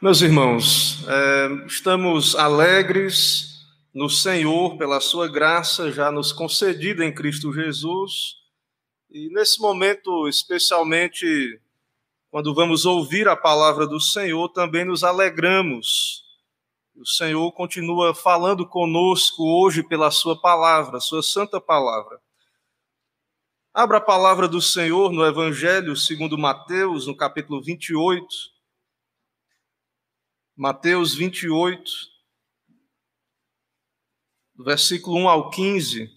Meus irmãos, é, estamos alegres no Senhor pela Sua graça já nos concedida em Cristo Jesus. E nesse momento, especialmente quando vamos ouvir a palavra do Senhor, também nos alegramos. O Senhor continua falando conosco hoje pela Sua palavra, Sua santa palavra. Abra a palavra do Senhor no Evangelho segundo Mateus, no capítulo 28. Mateus 28, do versículo 1 ao 15.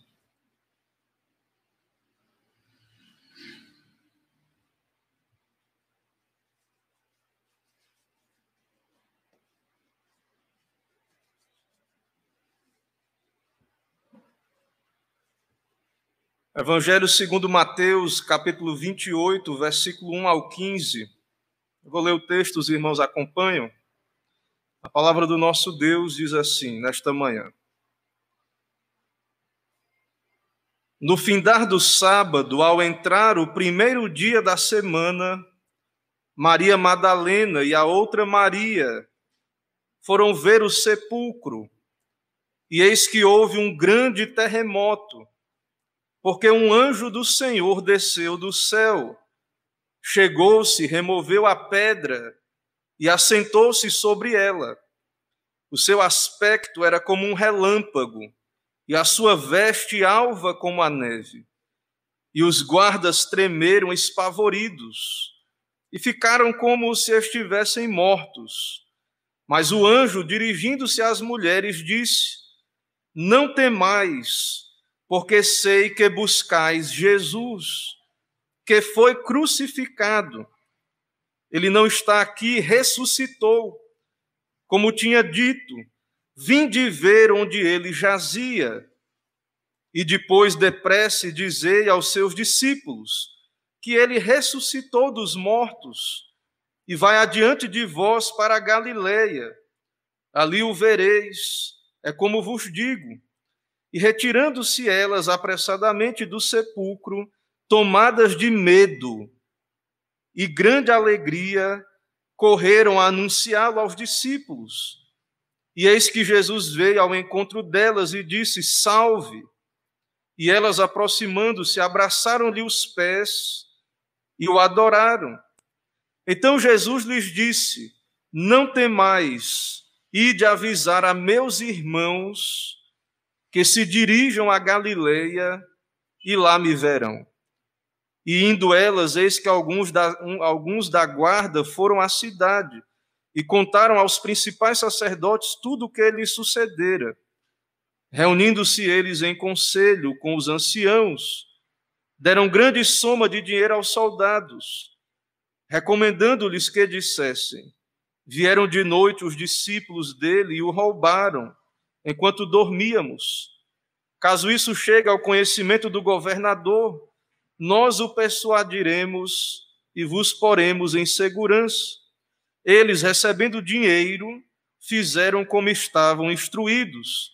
Evangelho segundo Mateus, capítulo 28, versículo 1 ao 15. Eu vou ler o texto, os irmãos acompanham. A palavra do nosso Deus diz assim, nesta manhã: No findar do sábado, ao entrar o primeiro dia da semana, Maria Madalena e a outra Maria foram ver o sepulcro, e eis que houve um grande terremoto, porque um anjo do Senhor desceu do céu, chegou-se, removeu a pedra e assentou-se sobre ela. O seu aspecto era como um relâmpago, e a sua veste alva como a neve. E os guardas tremeram espavoridos, e ficaram como se estivessem mortos. Mas o anjo, dirigindo-se às mulheres, disse: Não temais, porque sei que buscais Jesus, que foi crucificado ele não está aqui, ressuscitou. Como tinha dito, vinde ver onde ele jazia. E depois depressa dizei aos seus discípulos que ele ressuscitou dos mortos e vai adiante de vós para a Galileia. Ali o vereis, é como vos digo. E retirando-se elas apressadamente do sepulcro, tomadas de medo, e grande alegria correram a anunciá-lo aos discípulos. E eis que Jesus veio ao encontro delas e disse: Salve! E elas, aproximando-se, abraçaram-lhe os pés e o adoraram. Então Jesus lhes disse: Não temais, ide avisar a meus irmãos que se dirijam a Galileia e lá me verão. E indo elas, eis que alguns da, um, alguns da guarda foram à cidade e contaram aos principais sacerdotes tudo o que lhe sucedera. Reunindo-se eles em conselho com os anciãos, deram grande soma de dinheiro aos soldados, recomendando-lhes que dissessem: Vieram de noite os discípulos dele e o roubaram, enquanto dormíamos. Caso isso chegue ao conhecimento do governador, nós o persuadiremos e vos poremos em segurança. Eles, recebendo dinheiro, fizeram como estavam instruídos.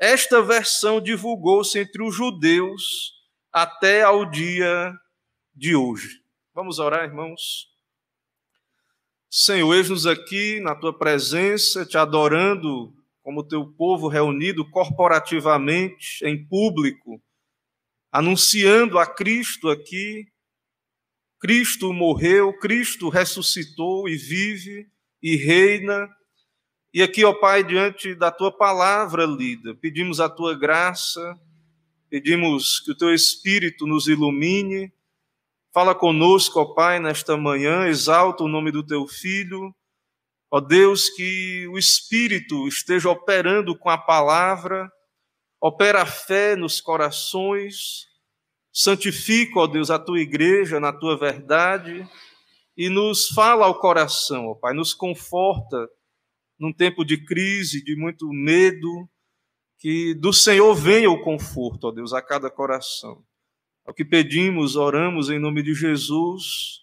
Esta versão divulgou-se entre os judeus até ao dia de hoje. Vamos orar, irmãos? Senhor, eis-nos aqui na tua presença, te adorando como teu povo reunido corporativamente, em público anunciando a Cristo aqui. Cristo morreu, Cristo ressuscitou e vive e reina. E aqui, ó Pai, diante da tua palavra lida, pedimos a tua graça, pedimos que o teu Espírito nos ilumine. Fala conosco, ó Pai, nesta manhã, exalta o nome do teu filho. Ó Deus, que o Espírito esteja operando com a palavra, opera a fé nos corações, santifica, ó Deus, a tua igreja na tua verdade e nos fala ao coração, ó Pai, nos conforta num tempo de crise, de muito medo, que do Senhor venha o conforto, ó Deus, a cada coração. É o que pedimos, oramos em nome de Jesus.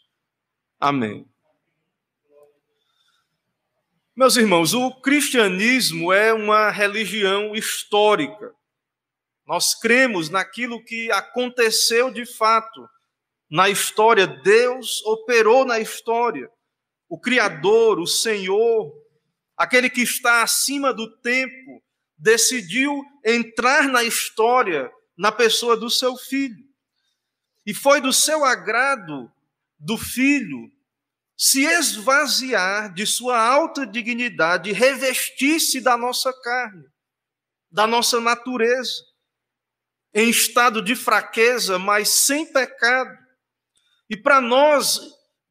Amém. Meus irmãos, o cristianismo é uma religião histórica. Nós cremos naquilo que aconteceu de fato na história. Deus operou na história. O Criador, o Senhor, aquele que está acima do tempo, decidiu entrar na história na pessoa do seu filho. E foi do seu agrado do filho se esvaziar de sua alta dignidade, revestir-se da nossa carne, da nossa natureza, em estado de fraqueza, mas sem pecado. E para nós,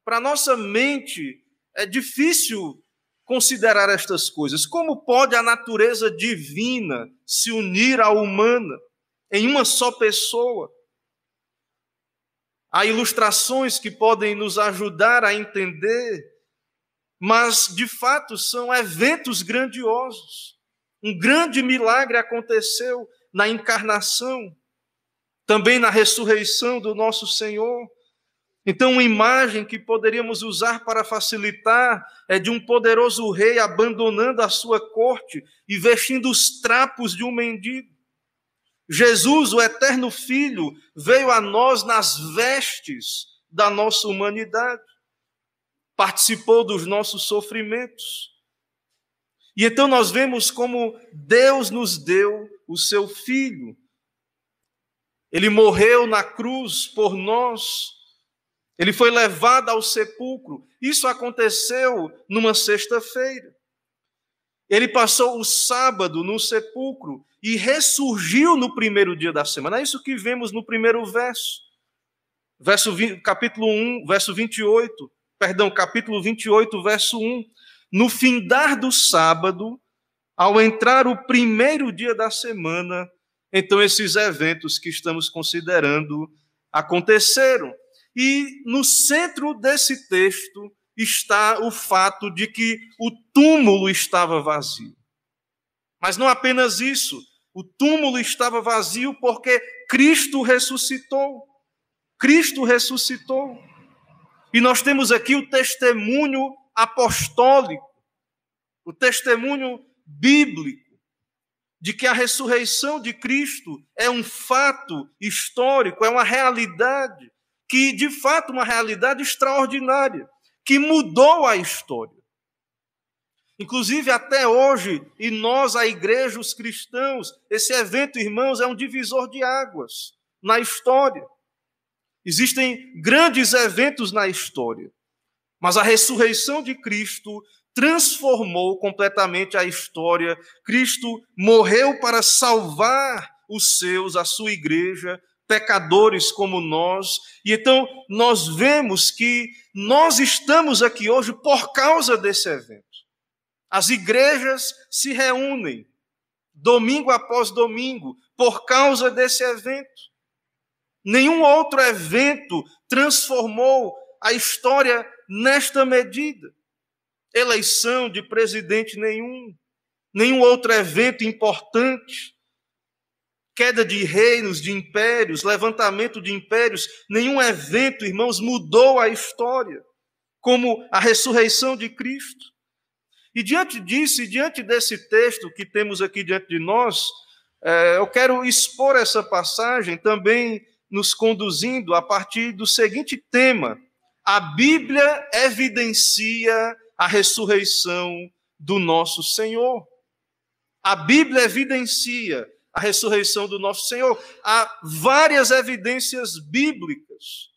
para nossa mente, é difícil considerar estas coisas. Como pode a natureza divina se unir à humana em uma só pessoa? Há ilustrações que podem nos ajudar a entender, mas de fato são eventos grandiosos. Um grande milagre aconteceu na encarnação, também na ressurreição do nosso Senhor. Então, uma imagem que poderíamos usar para facilitar é de um poderoso rei abandonando a sua corte e vestindo os trapos de um mendigo. Jesus, o eterno Filho, veio a nós nas vestes da nossa humanidade, participou dos nossos sofrimentos. E então nós vemos como Deus nos deu o seu Filho. Ele morreu na cruz por nós ele foi levado ao sepulcro. Isso aconteceu numa sexta-feira. Ele passou o sábado no sepulcro e ressurgiu no primeiro dia da semana. É isso que vemos no primeiro verso. Verso 20, capítulo 1, verso 28. Perdão, capítulo 28, verso 1. No findar do sábado, ao entrar o primeiro dia da semana, então esses eventos que estamos considerando aconteceram. E no centro desse texto está o fato de que o túmulo estava vazio. Mas não apenas isso, o túmulo estava vazio porque Cristo ressuscitou. Cristo ressuscitou. E nós temos aqui o testemunho apostólico, o testemunho bíblico de que a ressurreição de Cristo é um fato histórico, é uma realidade que de fato uma realidade extraordinária, que mudou a história. Inclusive até hoje, e nós, a igreja, os cristãos, esse evento, irmãos, é um divisor de águas na história. Existem grandes eventos na história, mas a ressurreição de Cristo transformou completamente a história. Cristo morreu para salvar os seus, a sua igreja, pecadores como nós. E então nós vemos que nós estamos aqui hoje por causa desse evento. As igrejas se reúnem domingo após domingo por causa desse evento. Nenhum outro evento transformou a história nesta medida. Eleição de presidente nenhum, nenhum outro evento importante queda de reinos, de impérios, levantamento de impérios, nenhum evento, irmãos, mudou a história, como a ressurreição de Cristo. E diante disso, e diante desse texto que temos aqui diante de nós, é, eu quero expor essa passagem também nos conduzindo a partir do seguinte tema: a Bíblia evidencia a ressurreição do nosso Senhor. A Bíblia evidencia a ressurreição do nosso Senhor. Há várias evidências bíblicas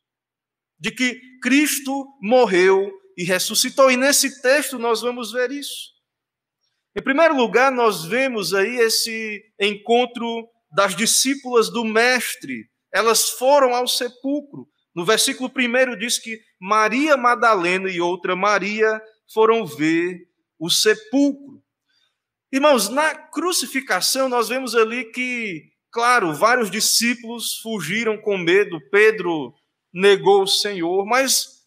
de que Cristo morreu e ressuscitou, e nesse texto nós vamos ver isso. Em primeiro lugar, nós vemos aí esse encontro das discípulas do Mestre. Elas foram ao sepulcro. No versículo 1 diz que Maria Madalena e outra Maria foram ver o sepulcro. Irmãos, na crucificação nós vemos ali que, claro, vários discípulos fugiram com medo, Pedro negou o Senhor, mas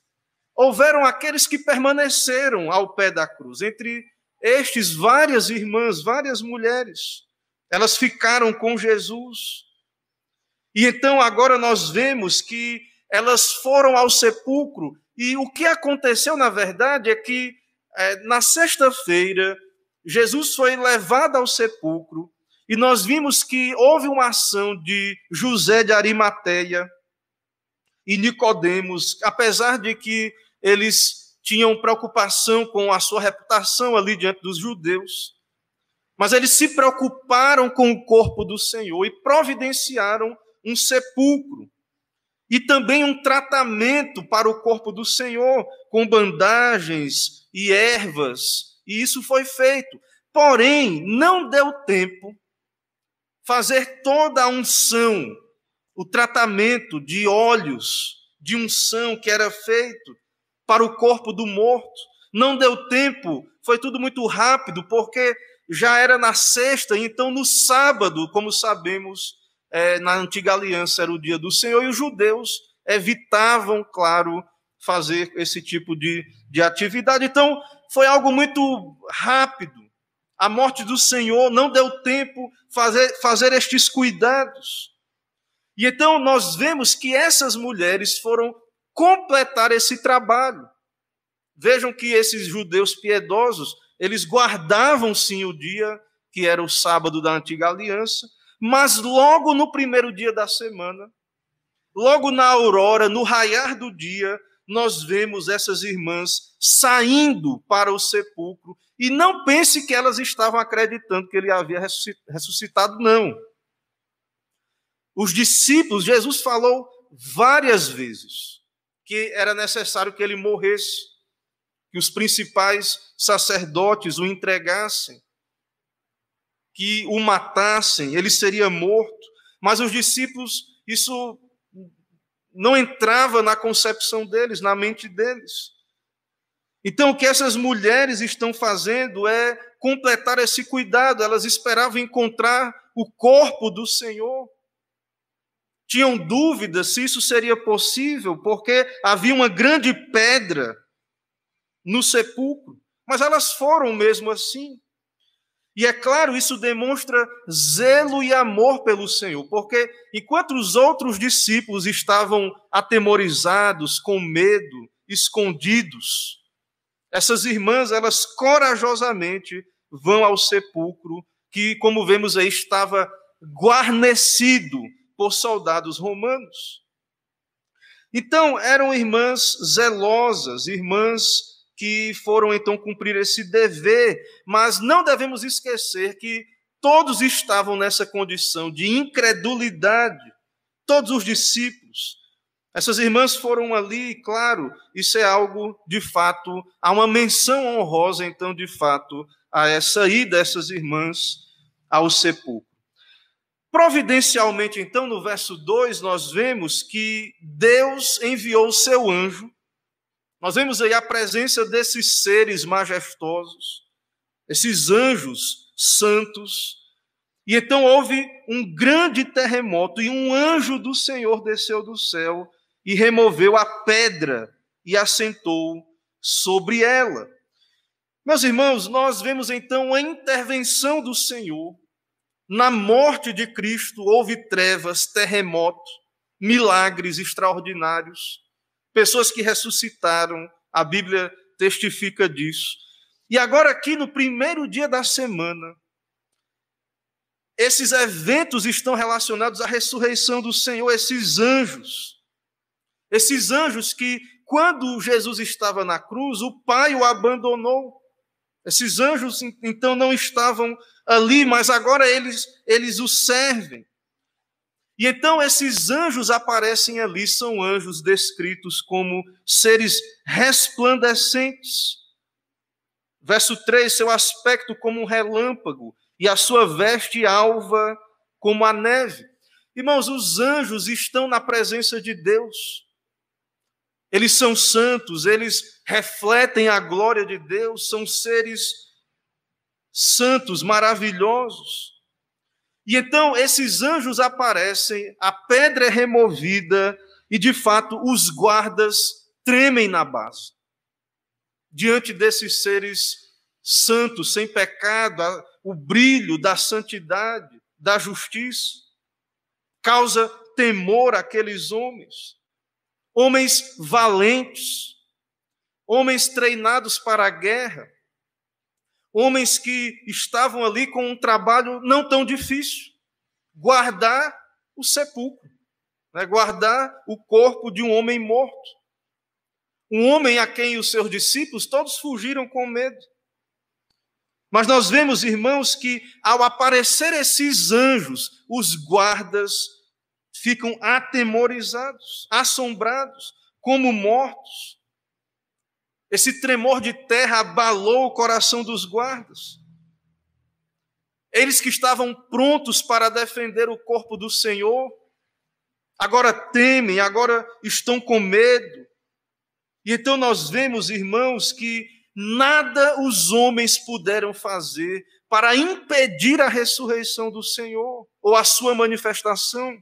houveram aqueles que permaneceram ao pé da cruz. Entre estes, várias irmãs, várias mulheres, elas ficaram com Jesus. E então agora nós vemos que elas foram ao sepulcro, e o que aconteceu, na verdade, é que é, na sexta-feira, Jesus foi levado ao sepulcro e nós vimos que houve uma ação de José de Arimateia e Nicodemos, apesar de que eles tinham preocupação com a sua reputação ali diante dos judeus, mas eles se preocuparam com o corpo do Senhor e providenciaram um sepulcro e também um tratamento para o corpo do Senhor, com bandagens e ervas, e isso foi feito. Porém, não deu tempo fazer toda a unção, o tratamento de óleos de unção que era feito para o corpo do morto. Não deu tempo, foi tudo muito rápido, porque já era na sexta, então no sábado, como sabemos, é, na antiga aliança era o dia do Senhor, e os judeus evitavam, claro, fazer esse tipo de, de atividade. Então, foi algo muito rápido. A morte do Senhor não deu tempo fazer fazer estes cuidados. E então nós vemos que essas mulheres foram completar esse trabalho. Vejam que esses judeus piedosos, eles guardavam sim o dia que era o sábado da antiga aliança, mas logo no primeiro dia da semana, logo na aurora, no raiar do dia, nós vemos essas irmãs saindo para o sepulcro. E não pense que elas estavam acreditando que ele havia ressuscitado, não. Os discípulos, Jesus falou várias vezes que era necessário que ele morresse, que os principais sacerdotes o entregassem, que o matassem, ele seria morto. Mas os discípulos, isso não entrava na concepção deles, na mente deles. Então, o que essas mulheres estão fazendo é completar esse cuidado. Elas esperavam encontrar o corpo do Senhor. Tinham dúvidas se isso seria possível, porque havia uma grande pedra no sepulcro. Mas elas foram mesmo assim. E é claro, isso demonstra zelo e amor pelo Senhor, porque enquanto os outros discípulos estavam atemorizados, com medo, escondidos, essas irmãs, elas corajosamente vão ao sepulcro, que, como vemos aí, estava guarnecido por soldados romanos. Então, eram irmãs zelosas, irmãs que foram então cumprir esse dever, mas não devemos esquecer que todos estavam nessa condição de incredulidade, todos os discípulos. Essas irmãs foram ali, claro, isso é algo de fato, há uma menção honrosa, então, de fato, a essa ida dessas irmãs ao sepulcro. Providencialmente, então, no verso 2, nós vemos que Deus enviou o seu anjo nós vemos aí a presença desses seres majestosos, esses anjos santos. E então houve um grande terremoto e um anjo do Senhor desceu do céu e removeu a pedra e assentou sobre ela. Meus irmãos, nós vemos então a intervenção do Senhor. Na morte de Cristo houve trevas, terremoto, milagres extraordinários pessoas que ressuscitaram, a Bíblia testifica disso. E agora, aqui no primeiro dia da semana, esses eventos estão relacionados à ressurreição do Senhor, esses anjos. Esses anjos que, quando Jesus estava na cruz, o Pai o abandonou. Esses anjos, então, não estavam ali, mas agora eles, eles o servem. E então esses anjos aparecem ali, são anjos descritos como seres resplandecentes. Verso 3: seu aspecto como um relâmpago, e a sua veste alva como a neve. Irmãos, os anjos estão na presença de Deus. Eles são santos, eles refletem a glória de Deus, são seres santos, maravilhosos. E então esses anjos aparecem, a pedra é removida e de fato os guardas tremem na base. Diante desses seres santos, sem pecado, o brilho da santidade, da justiça, causa temor àqueles homens. Homens valentes, homens treinados para a guerra, homens que estavam ali com um trabalho não tão difícil guardar o sepulcro, né? guardar o corpo de um homem morto. Um homem a quem os seus discípulos todos fugiram com medo. Mas nós vemos, irmãos, que ao aparecer esses anjos, os guardas ficam atemorizados, assombrados, como mortos. Esse tremor de terra abalou o coração dos guardas. Eles que estavam prontos para defender o corpo do Senhor, agora temem, agora estão com medo. E então nós vemos, irmãos, que nada os homens puderam fazer para impedir a ressurreição do Senhor ou a sua manifestação.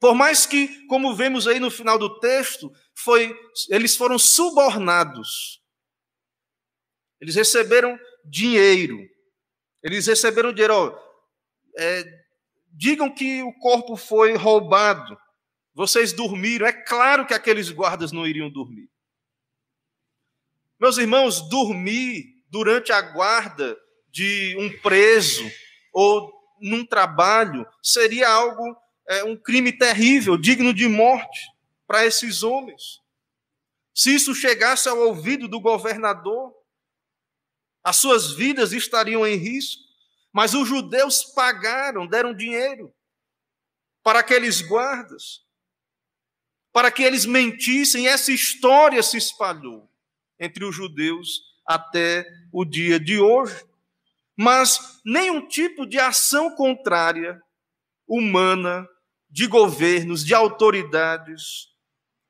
Por mais que, como vemos aí no final do texto, foi, eles foram subornados. Eles receberam dinheiro. Eles receberam dinheiro. É, digam que o corpo foi roubado. Vocês dormiram. É claro que aqueles guardas não iriam dormir. Meus irmãos, dormir durante a guarda de um preso ou num trabalho seria algo, é, um crime terrível, digno de morte para esses homens. Se isso chegasse ao ouvido do governador, as suas vidas estariam em risco. Mas os judeus pagaram, deram dinheiro para aqueles guardas, para que eles mentissem, essa história se espalhou entre os judeus até o dia de hoje. Mas nenhum tipo de ação contrária, humana, de governos, de autoridades,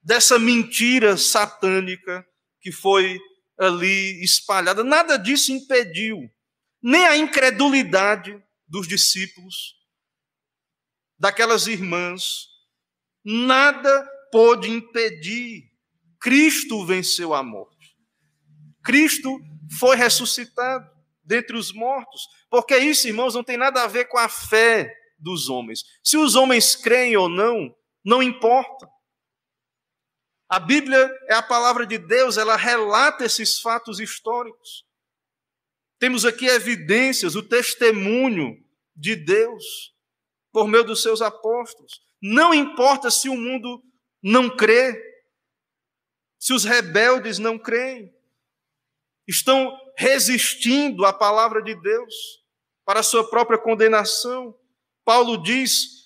dessa mentira satânica que foi ali espalhada, nada disso impediu, nem a incredulidade dos discípulos, daquelas irmãs, nada pôde impedir. Cristo venceu a morte. Cristo foi ressuscitado dentre os mortos. Porque isso, irmãos, não tem nada a ver com a fé dos homens. Se os homens creem ou não, não importa. A Bíblia é a palavra de Deus, ela relata esses fatos históricos. Temos aqui evidências, o testemunho de Deus por meio dos seus apóstolos. Não importa se o mundo não crê, se os rebeldes não creem estão resistindo à palavra de Deus para a sua própria condenação. Paulo diz: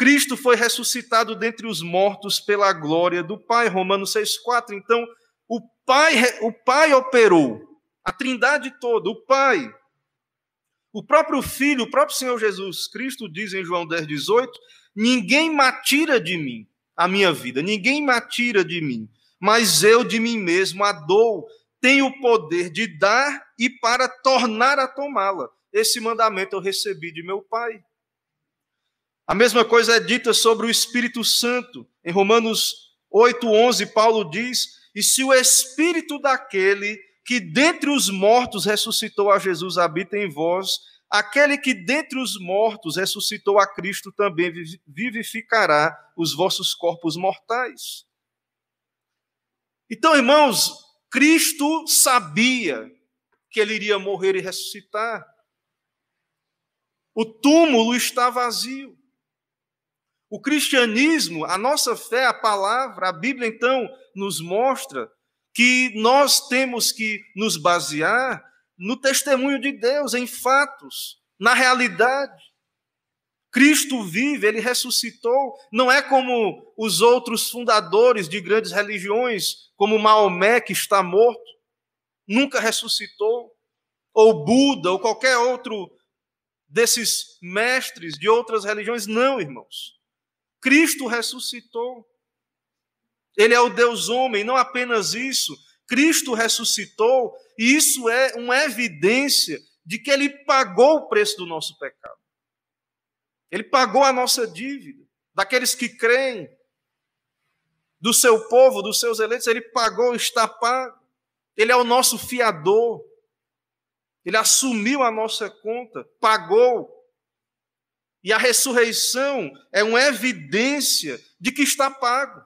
Cristo foi ressuscitado dentre os mortos pela glória do Pai. Romanos 6,4. Então, o Pai, o Pai operou, a trindade toda, o Pai. O próprio Filho, o próprio Senhor Jesus Cristo diz em João 10, 18: Ninguém matira de mim a minha vida, ninguém matira de mim, mas eu de mim mesmo a dou tem o poder de dar e para tornar a tomá-la. Esse mandamento eu recebi de meu Pai. A mesma coisa é dita sobre o Espírito Santo. Em Romanos 8:11, Paulo diz: "E se o espírito daquele que dentre os mortos ressuscitou a Jesus habita em vós, aquele que dentre os mortos ressuscitou a Cristo também vivificará os vossos corpos mortais." Então, irmãos, Cristo sabia que ele iria morrer e ressuscitar. O túmulo está vazio. O cristianismo, a nossa fé, a palavra, a Bíblia então nos mostra que nós temos que nos basear no testemunho de Deus, em fatos, na realidade. Cristo vive, ele ressuscitou. Não é como os outros fundadores de grandes religiões, como Maomé, que está morto, nunca ressuscitou, ou Buda, ou qualquer outro desses mestres de outras religiões. Não, irmãos. Cristo ressuscitou. Ele é o Deus homem, não apenas isso. Cristo ressuscitou, e isso é uma evidência de que ele pagou o preço do nosso pecado. Ele pagou a nossa dívida, daqueles que creem, do seu povo, dos seus eleitos, ele pagou, está pago. Ele é o nosso fiador. Ele assumiu a nossa conta, pagou. E a ressurreição é uma evidência de que está pago,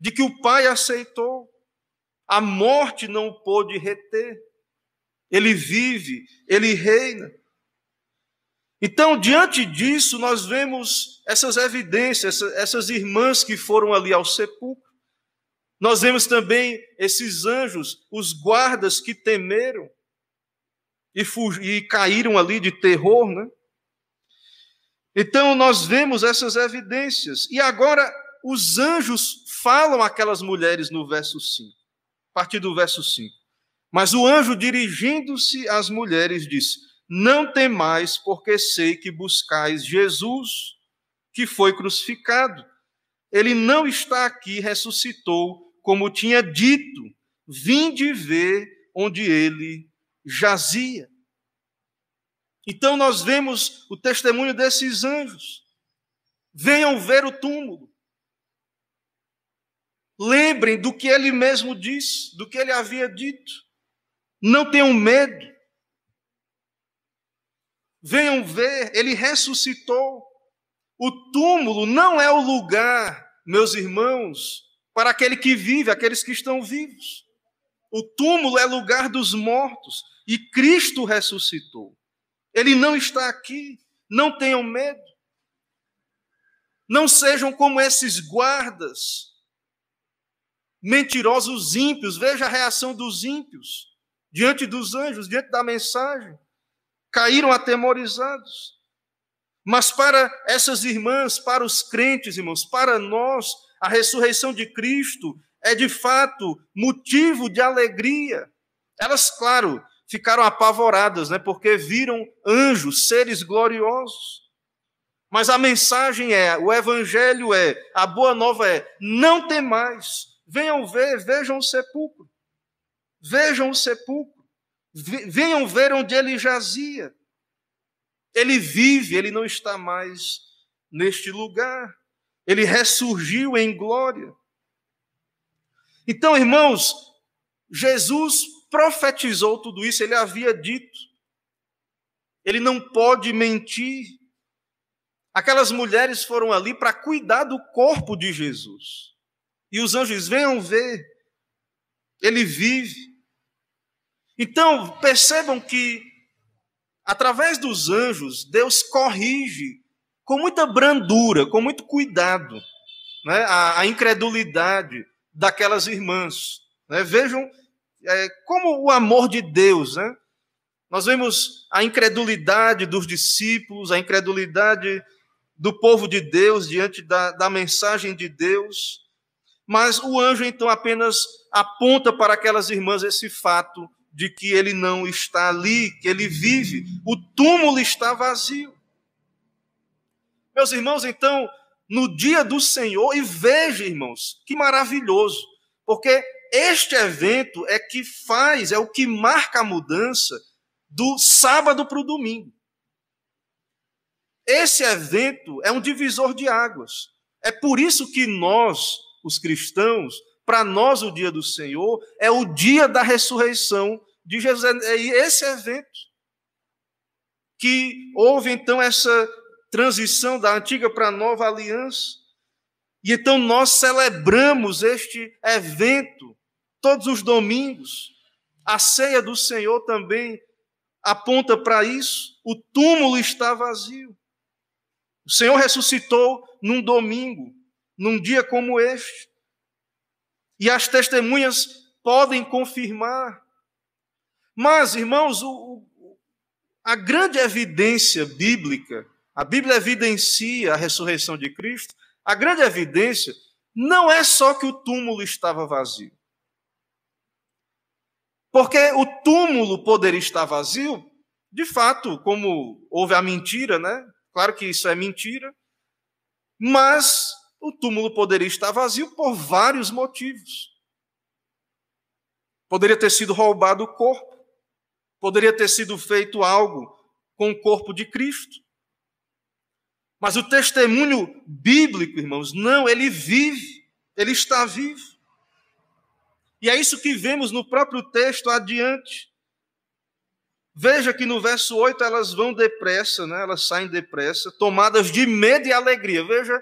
de que o Pai aceitou. A morte não o pôde reter. Ele vive, ele reina. Então, diante disso, nós vemos essas evidências, essas irmãs que foram ali ao sepulcro. Nós vemos também esses anjos, os guardas que temeram e, e caíram ali de terror, né? Então nós vemos essas evidências. E agora os anjos falam aquelas mulheres no verso 5, a partir do verso 5. Mas o anjo, dirigindo-se às mulheres, disse: Não temais, porque sei que buscais Jesus, que foi crucificado. Ele não está aqui, ressuscitou, como tinha dito. Vinde ver onde ele jazia. Então nós vemos o testemunho desses anjos. Venham ver o túmulo. Lembrem do que ele mesmo disse, do que ele havia dito. Não tenham medo. Venham ver, ele ressuscitou. O túmulo não é o lugar, meus irmãos, para aquele que vive, aqueles que estão vivos. O túmulo é lugar dos mortos e Cristo ressuscitou. Ele não está aqui. Não tenham medo. Não sejam como esses guardas mentirosos ímpios. Veja a reação dos ímpios diante dos anjos, diante da mensagem. Caíram atemorizados. Mas para essas irmãs, para os crentes, irmãos, para nós, a ressurreição de Cristo é de fato motivo de alegria. Elas, claro, ficaram apavoradas, né, porque viram anjos, seres gloriosos. Mas a mensagem é, o evangelho é, a boa nova é: não tem mais. Venham ver, vejam o sepulcro. Vejam o sepulcro. Venham ver onde ele jazia. Ele vive, ele não está mais neste lugar. Ele ressurgiu em glória. Então, irmãos, Jesus profetizou tudo isso, ele havia dito. Ele não pode mentir. Aquelas mulheres foram ali para cuidar do corpo de Jesus. E os anjos venham ver. Ele vive. Então, percebam que, através dos anjos, Deus corrige com muita brandura, com muito cuidado, né, a, a incredulidade daquelas irmãs. Né? Vejam é, como o amor de Deus, né? Nós vemos a incredulidade dos discípulos, a incredulidade do povo de Deus diante da, da mensagem de Deus, mas o anjo então apenas aponta para aquelas irmãs esse fato de que ele não está ali, que ele vive, o túmulo está vazio. Meus irmãos, então, no dia do Senhor, e veja, irmãos, que maravilhoso, porque este evento é que faz, é o que marca a mudança do sábado para o domingo. Esse evento é um divisor de águas. É por isso que nós, os cristãos, para nós o dia do Senhor é o dia da ressurreição de Jesus. É esse evento que houve então essa transição da antiga para a nova aliança. E então nós celebramos este evento todos os domingos. A ceia do Senhor também aponta para isso. O túmulo está vazio. O Senhor ressuscitou num domingo, num dia como este. E as testemunhas podem confirmar. Mas, irmãos, o, a grande evidência bíblica, a Bíblia evidencia a ressurreição de Cristo, a grande evidência não é só que o túmulo estava vazio. Porque o túmulo poderia estar vazio, de fato, como houve a mentira, né? Claro que isso é mentira, mas o túmulo poderia estar vazio por vários motivos. Poderia ter sido roubado o corpo, poderia ter sido feito algo com o corpo de Cristo. Mas o testemunho bíblico, irmãos, não, ele vive, ele está vivo. E é isso que vemos no próprio texto adiante. Veja que no verso 8 elas vão depressa, né? elas saem depressa, tomadas de medo e alegria. Veja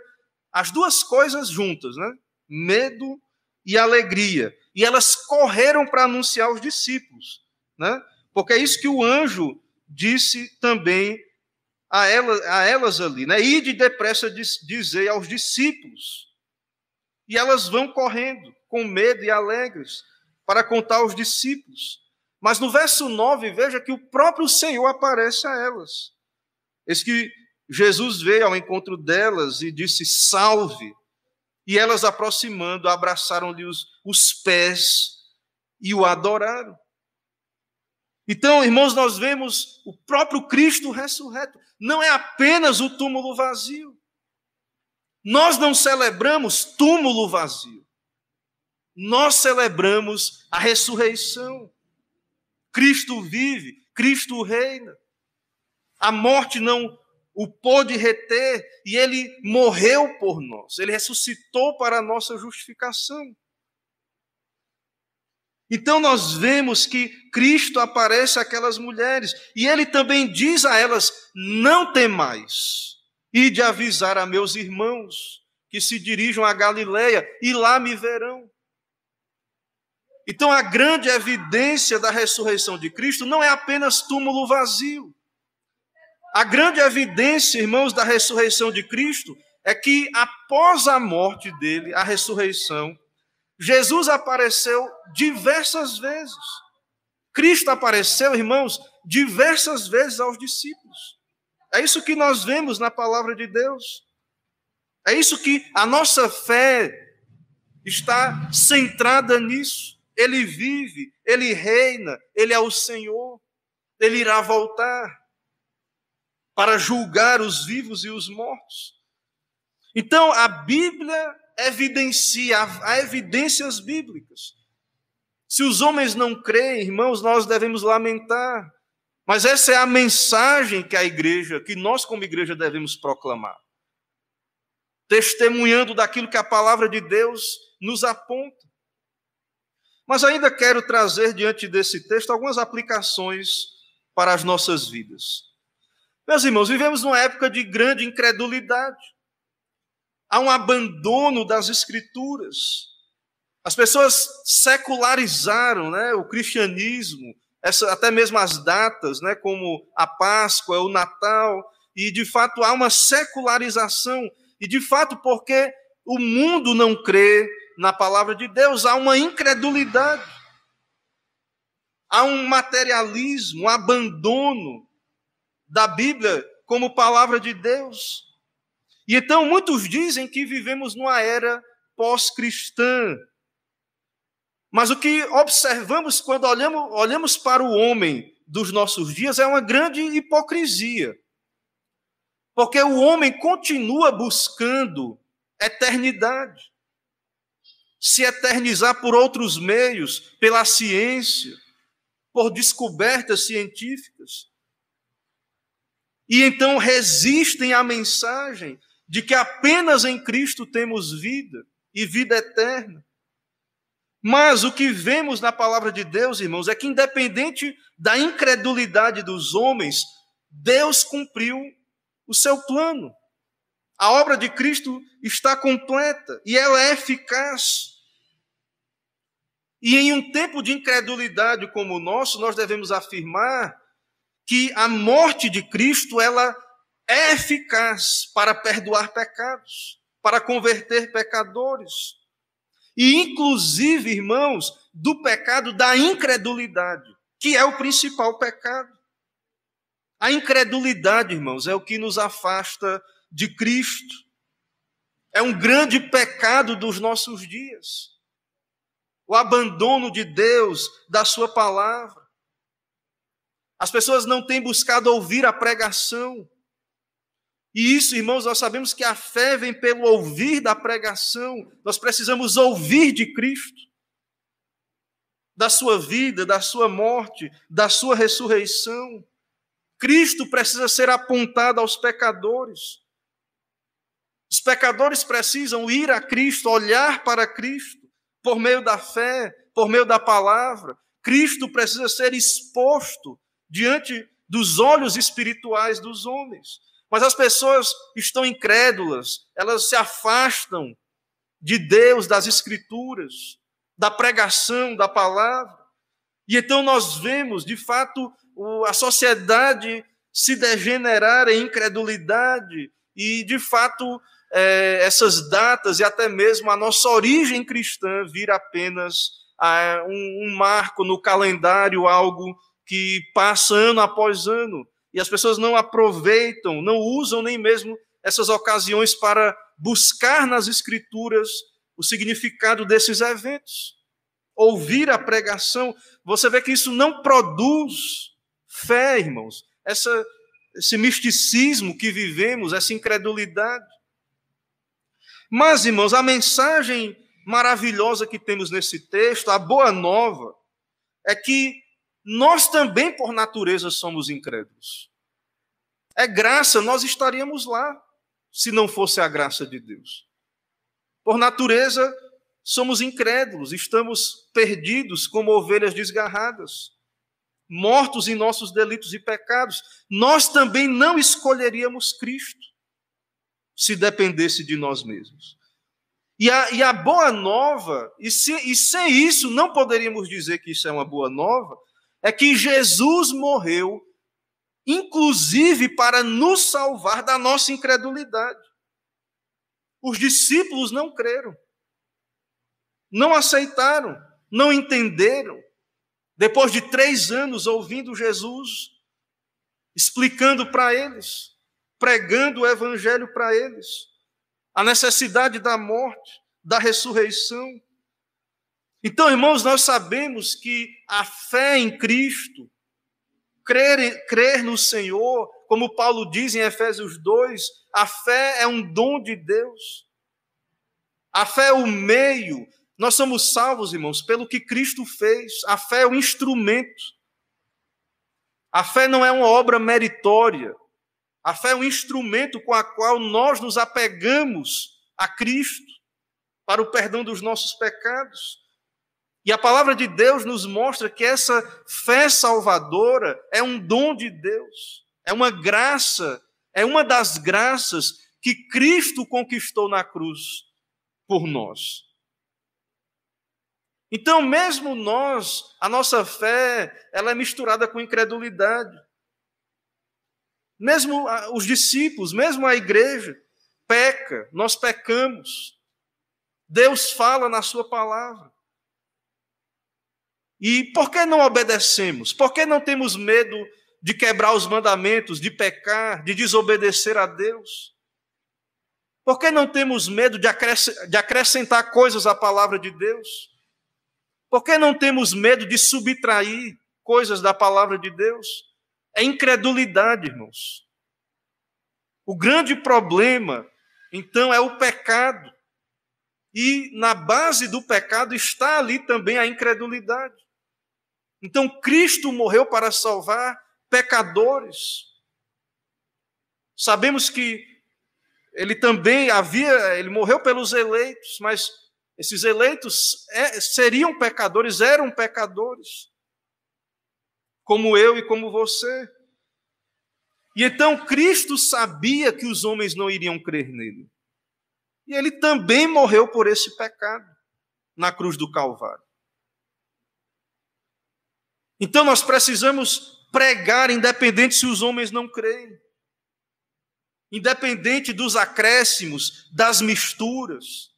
as duas coisas juntas, né? medo e alegria. E elas correram para anunciar aos discípulos, né? porque é isso que o anjo disse também a, ela, a elas ali: né? Ide depressa dizer aos discípulos E elas vão correndo, com medo e alegres, para contar aos discípulos. Mas no verso 9, veja que o próprio Senhor aparece a elas. Eis que Jesus veio ao encontro delas e disse: Salve! E elas, aproximando, abraçaram-lhe os, os pés e o adoraram. Então, irmãos, nós vemos o próprio Cristo ressurreto. Não é apenas o túmulo vazio. Nós não celebramos túmulo vazio. Nós celebramos a ressurreição. Cristo vive, Cristo reina. A morte não o pôde reter e ele morreu por nós. Ele ressuscitou para a nossa justificação. Então nós vemos que Cristo aparece àquelas mulheres e ele também diz a elas: não temais, e de avisar a meus irmãos que se dirijam a Galileia e lá me verão. Então a grande evidência da ressurreição de Cristo não é apenas túmulo vazio. A grande evidência, irmãos, da ressurreição de Cristo é que após a morte dele, a ressurreição, Jesus apareceu diversas vezes. Cristo apareceu, irmãos, diversas vezes aos discípulos. É isso que nós vemos na palavra de Deus. É isso que a nossa fé está centrada nisso. Ele vive, ele reina, ele é o Senhor, ele irá voltar para julgar os vivos e os mortos. Então, a Bíblia evidencia, há evidências bíblicas. Se os homens não creem, irmãos, nós devemos lamentar. Mas essa é a mensagem que a igreja, que nós como igreja devemos proclamar. Testemunhando daquilo que a palavra de Deus nos aponta. Mas ainda quero trazer diante desse texto algumas aplicações para as nossas vidas. Meus irmãos, vivemos numa época de grande incredulidade há um abandono das escrituras. As pessoas secularizaram né, o cristianismo, essa, até mesmo as datas, né, como a Páscoa, o Natal, e de fato há uma secularização, e de fato porque o mundo não crê na palavra de Deus, há uma incredulidade, há um materialismo, um abandono da Bíblia como palavra de Deus. E então muitos dizem que vivemos numa era pós-cristã. Mas o que observamos quando olhamos, olhamos para o homem dos nossos dias é uma grande hipocrisia. Porque o homem continua buscando eternidade, se eternizar por outros meios, pela ciência, por descobertas científicas. E então resistem à mensagem de que apenas em Cristo temos vida e vida eterna. Mas o que vemos na palavra de Deus, irmãos, é que independente da incredulidade dos homens, Deus cumpriu o seu plano. A obra de Cristo está completa e ela é eficaz. E em um tempo de incredulidade como o nosso, nós devemos afirmar que a morte de Cristo ela é eficaz para perdoar pecados, para converter pecadores. E, inclusive, irmãos, do pecado da incredulidade, que é o principal pecado. A incredulidade, irmãos, é o que nos afasta de Cristo. É um grande pecado dos nossos dias. O abandono de Deus, da Sua palavra. As pessoas não têm buscado ouvir a pregação. E isso, irmãos, nós sabemos que a fé vem pelo ouvir da pregação. Nós precisamos ouvir de Cristo, da sua vida, da sua morte, da sua ressurreição. Cristo precisa ser apontado aos pecadores. Os pecadores precisam ir a Cristo, olhar para Cristo, por meio da fé, por meio da palavra. Cristo precisa ser exposto diante dos olhos espirituais dos homens. Mas as pessoas estão incrédulas, elas se afastam de Deus, das Escrituras, da pregação da palavra. E então nós vemos, de fato, a sociedade se degenerar em incredulidade e, de fato, é, essas datas e até mesmo a nossa origem cristã vir apenas é, um, um marco no calendário, algo que passa ano após ano, e as pessoas não aproveitam, não usam nem mesmo essas ocasiões para buscar nas Escrituras o significado desses eventos. Ouvir a pregação, você vê que isso não produz fé, irmãos. Essa, esse misticismo que vivemos, essa incredulidade. Mas, irmãos, a mensagem maravilhosa que temos nesse texto, a boa nova, é que nós também, por natureza, somos incrédulos. É graça, nós estaríamos lá, se não fosse a graça de Deus. Por natureza, somos incrédulos, estamos perdidos como ovelhas desgarradas, mortos em nossos delitos e pecados. Nós também não escolheríamos Cristo se dependesse de nós mesmos. E a, e a boa nova, e, se, e sem isso não poderíamos dizer que isso é uma boa nova, é que Jesus morreu, inclusive para nos salvar da nossa incredulidade. Os discípulos não creram, não aceitaram, não entenderam. Depois de três anos ouvindo Jesus, explicando para eles, pregando o evangelho para eles, a necessidade da morte, da ressurreição. Então, irmãos, nós sabemos que a fé em Cristo, crer, crer no Senhor, como Paulo diz em Efésios 2, a fé é um dom de Deus. A fé é o meio. Nós somos salvos, irmãos, pelo que Cristo fez. A fé é o instrumento. A fé não é uma obra meritória. A fé é um instrumento com a qual nós nos apegamos a Cristo para o perdão dos nossos pecados. E a palavra de Deus nos mostra que essa fé salvadora é um dom de Deus, é uma graça, é uma das graças que Cristo conquistou na cruz por nós. Então, mesmo nós, a nossa fé, ela é misturada com incredulidade. Mesmo os discípulos, mesmo a igreja, peca, nós pecamos. Deus fala na Sua palavra. E por que não obedecemos? Por que não temos medo de quebrar os mandamentos, de pecar, de desobedecer a Deus? Por que não temos medo de acrescentar coisas à palavra de Deus? Por que não temos medo de subtrair coisas da palavra de Deus? É incredulidade, irmãos. O grande problema, então, é o pecado. E na base do pecado está ali também a incredulidade. Então, Cristo morreu para salvar pecadores. Sabemos que ele também havia, ele morreu pelos eleitos, mas esses eleitos é, seriam pecadores, eram pecadores como eu e como você. E então Cristo sabia que os homens não iriam crer nele. E ele também morreu por esse pecado na cruz do Calvário. Então nós precisamos pregar, independente se os homens não creem, independente dos acréscimos, das misturas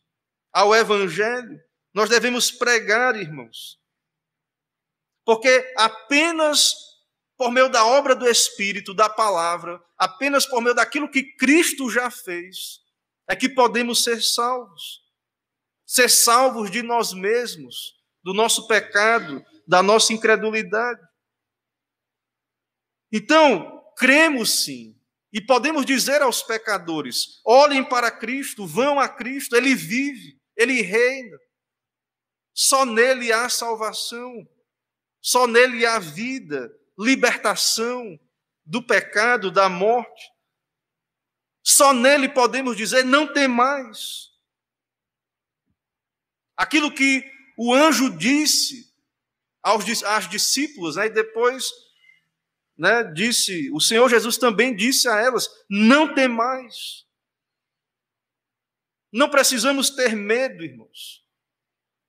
ao Evangelho, nós devemos pregar, irmãos, porque apenas por meio da obra do Espírito, da palavra, apenas por meio daquilo que Cristo já fez, é que podemos ser salvos. Ser salvos de nós mesmos, do nosso pecado, da nossa incredulidade. Então, cremos sim, e podemos dizer aos pecadores: olhem para Cristo, vão a Cristo, Ele vive, Ele reina. Só nele há salvação. Só nele há vida, libertação do pecado, da morte. Só nele podemos dizer: não tem mais. Aquilo que o anjo disse aos, aí né, depois né, disse, o Senhor Jesus também disse a elas: não tem mais. Não precisamos ter medo, irmãos.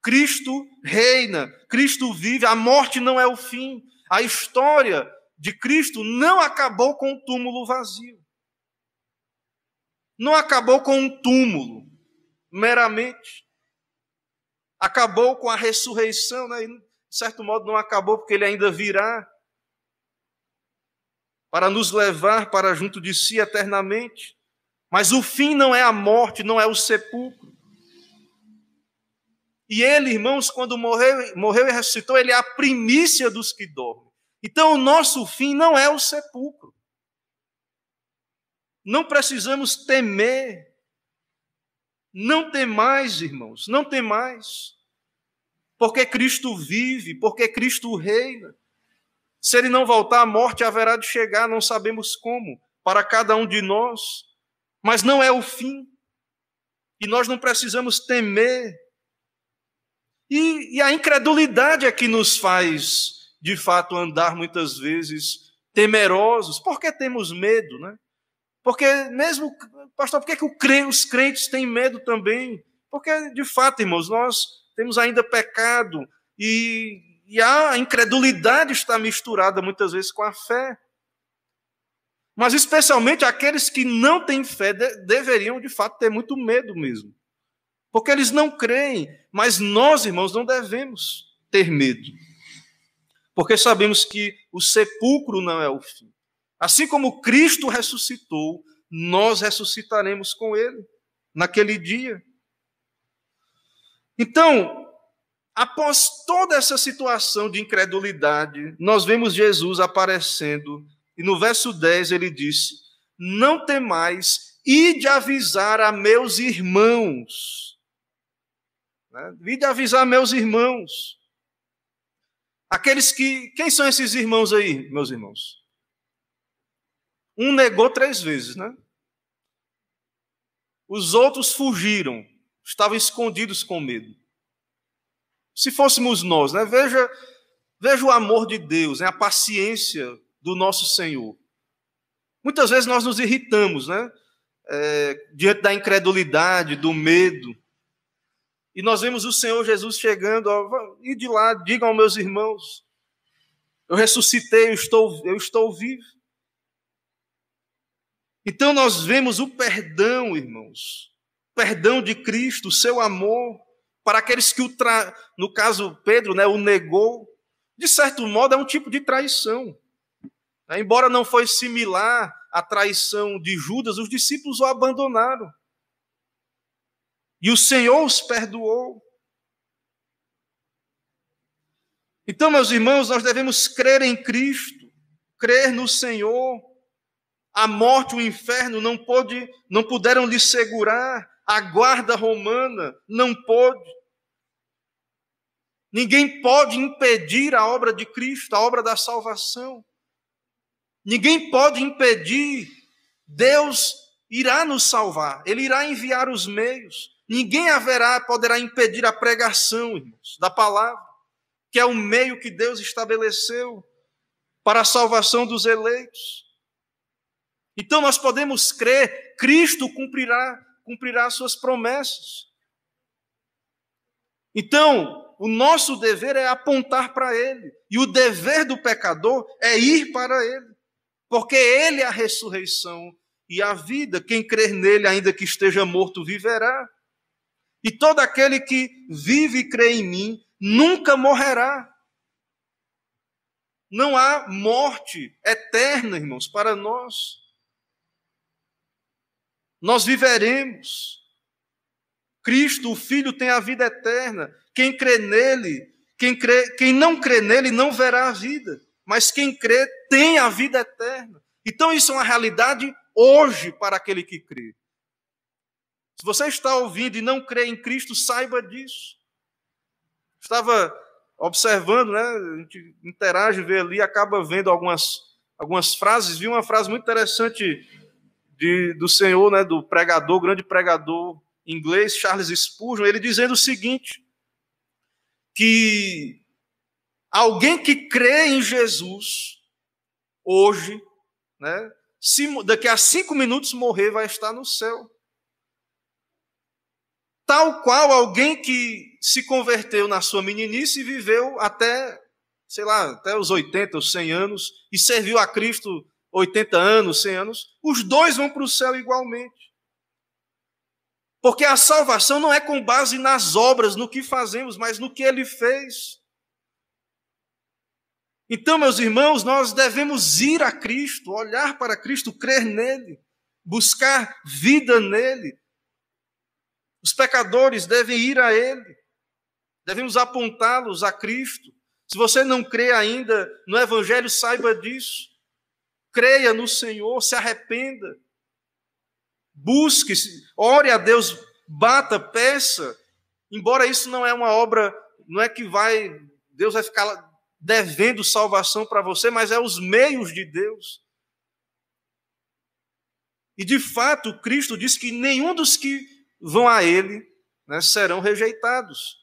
Cristo reina, Cristo vive, a morte não é o fim. A história de Cristo não acabou com o túmulo vazio. não acabou com um túmulo, meramente. Acabou com a ressurreição, né? De certo modo não acabou porque ele ainda virá para nos levar para junto de si eternamente. Mas o fim não é a morte, não é o sepulcro. E ele, irmãos, quando morreu, morreu e ressuscitou, ele é a primícia dos que dormem. Então, o nosso fim não é o sepulcro. Não precisamos temer. Não tem mais, irmãos, não tem mais. Porque Cristo vive, porque Cristo reina. Se ele não voltar, a morte haverá de chegar, não sabemos como, para cada um de nós, mas não é o fim. E nós não precisamos temer. E, e a incredulidade é que nos faz, de fato, andar muitas vezes temerosos. Por que temos medo, né? Porque mesmo, pastor, por que, que os crentes têm medo também? Porque, de fato, irmãos, nós temos ainda pecado e e a incredulidade está misturada muitas vezes com a fé. Mas especialmente aqueles que não têm fé de, deveriam de fato ter muito medo mesmo. Porque eles não creem, mas nós, irmãos, não devemos ter medo. Porque sabemos que o sepulcro não é o fim. Assim como Cristo ressuscitou, nós ressuscitaremos com ele naquele dia. Então, Após toda essa situação de incredulidade, nós vemos Jesus aparecendo, e no verso 10 ele disse: Não temais, e de avisar a meus irmãos. Né? E de avisar meus irmãos. Aqueles que. Quem são esses irmãos aí, meus irmãos? Um negou três vezes, né? Os outros fugiram, estavam escondidos com medo. Se fôssemos nós, né? Veja, veja o amor de Deus, né? a paciência do nosso Senhor. Muitas vezes nós nos irritamos, né? É, diante da incredulidade, do medo. E nós vemos o Senhor Jesus chegando, e de lá, digam aos meus irmãos, eu ressuscitei, eu estou, eu estou vivo. Então nós vemos o perdão, irmãos, perdão de Cristo, o seu amor, para aqueles que o tra... no caso Pedro, né, o negou, de certo modo é um tipo de traição. Né, embora não foi similar à traição de Judas, os discípulos o abandonaram. E o Senhor os perdoou. Então, meus irmãos, nós devemos crer em Cristo, crer no Senhor. A morte, o inferno não pôde, não puderam lhe segurar a guarda romana não pôde. Ninguém pode impedir a obra de Cristo, a obra da salvação. Ninguém pode impedir. Deus irá nos salvar, Ele irá enviar os meios. Ninguém haverá, poderá impedir a pregação, irmãos, da palavra, que é o meio que Deus estabeleceu para a salvação dos eleitos. Então nós podemos crer, Cristo cumprirá cumprirá as suas promessas. Então, o nosso dever é apontar para Ele, e o dever do pecador é ir para Ele, porque Ele é a ressurreição e a vida. Quem crer nele, ainda que esteja morto, viverá. E todo aquele que vive e crê em mim nunca morrerá. Não há morte eterna, irmãos, para nós nós viveremos. Cristo, o Filho, tem a vida eterna. Quem crê nele, quem, crê, quem não crê nele, não verá a vida. Mas quem crê tem a vida eterna. Então, isso é uma realidade hoje para aquele que crê. Se você está ouvindo e não crê em Cristo, saiba disso. Estava observando, né? A gente interage, vê ali, acaba vendo algumas, algumas frases. Vi uma frase muito interessante de, do Senhor, né, do pregador, grande pregador inglês, Charles Spurgeon, ele dizendo o seguinte: que alguém que crê em Jesus hoje, né, se, daqui a cinco minutos morrer, vai estar no céu. Tal qual alguém que se converteu na sua meninice e viveu até, sei lá, até os 80 ou 100 anos e serviu a Cristo 80 anos, 100 anos, os dois vão para o céu igualmente. Porque a salvação não é com base nas obras, no que fazemos, mas no que ele fez. Então, meus irmãos, nós devemos ir a Cristo, olhar para Cristo, crer nele, buscar vida nele. Os pecadores devem ir a ele, devemos apontá-los a Cristo. Se você não crê ainda no Evangelho, saiba disso. Creia no Senhor, se arrependa. Busque, ore a Deus, bata, peça. Embora isso não é uma obra, não é que vai, Deus vai ficar devendo salvação para você, mas é os meios de Deus. E de fato, Cristo diz que nenhum dos que vão a Ele né, serão rejeitados.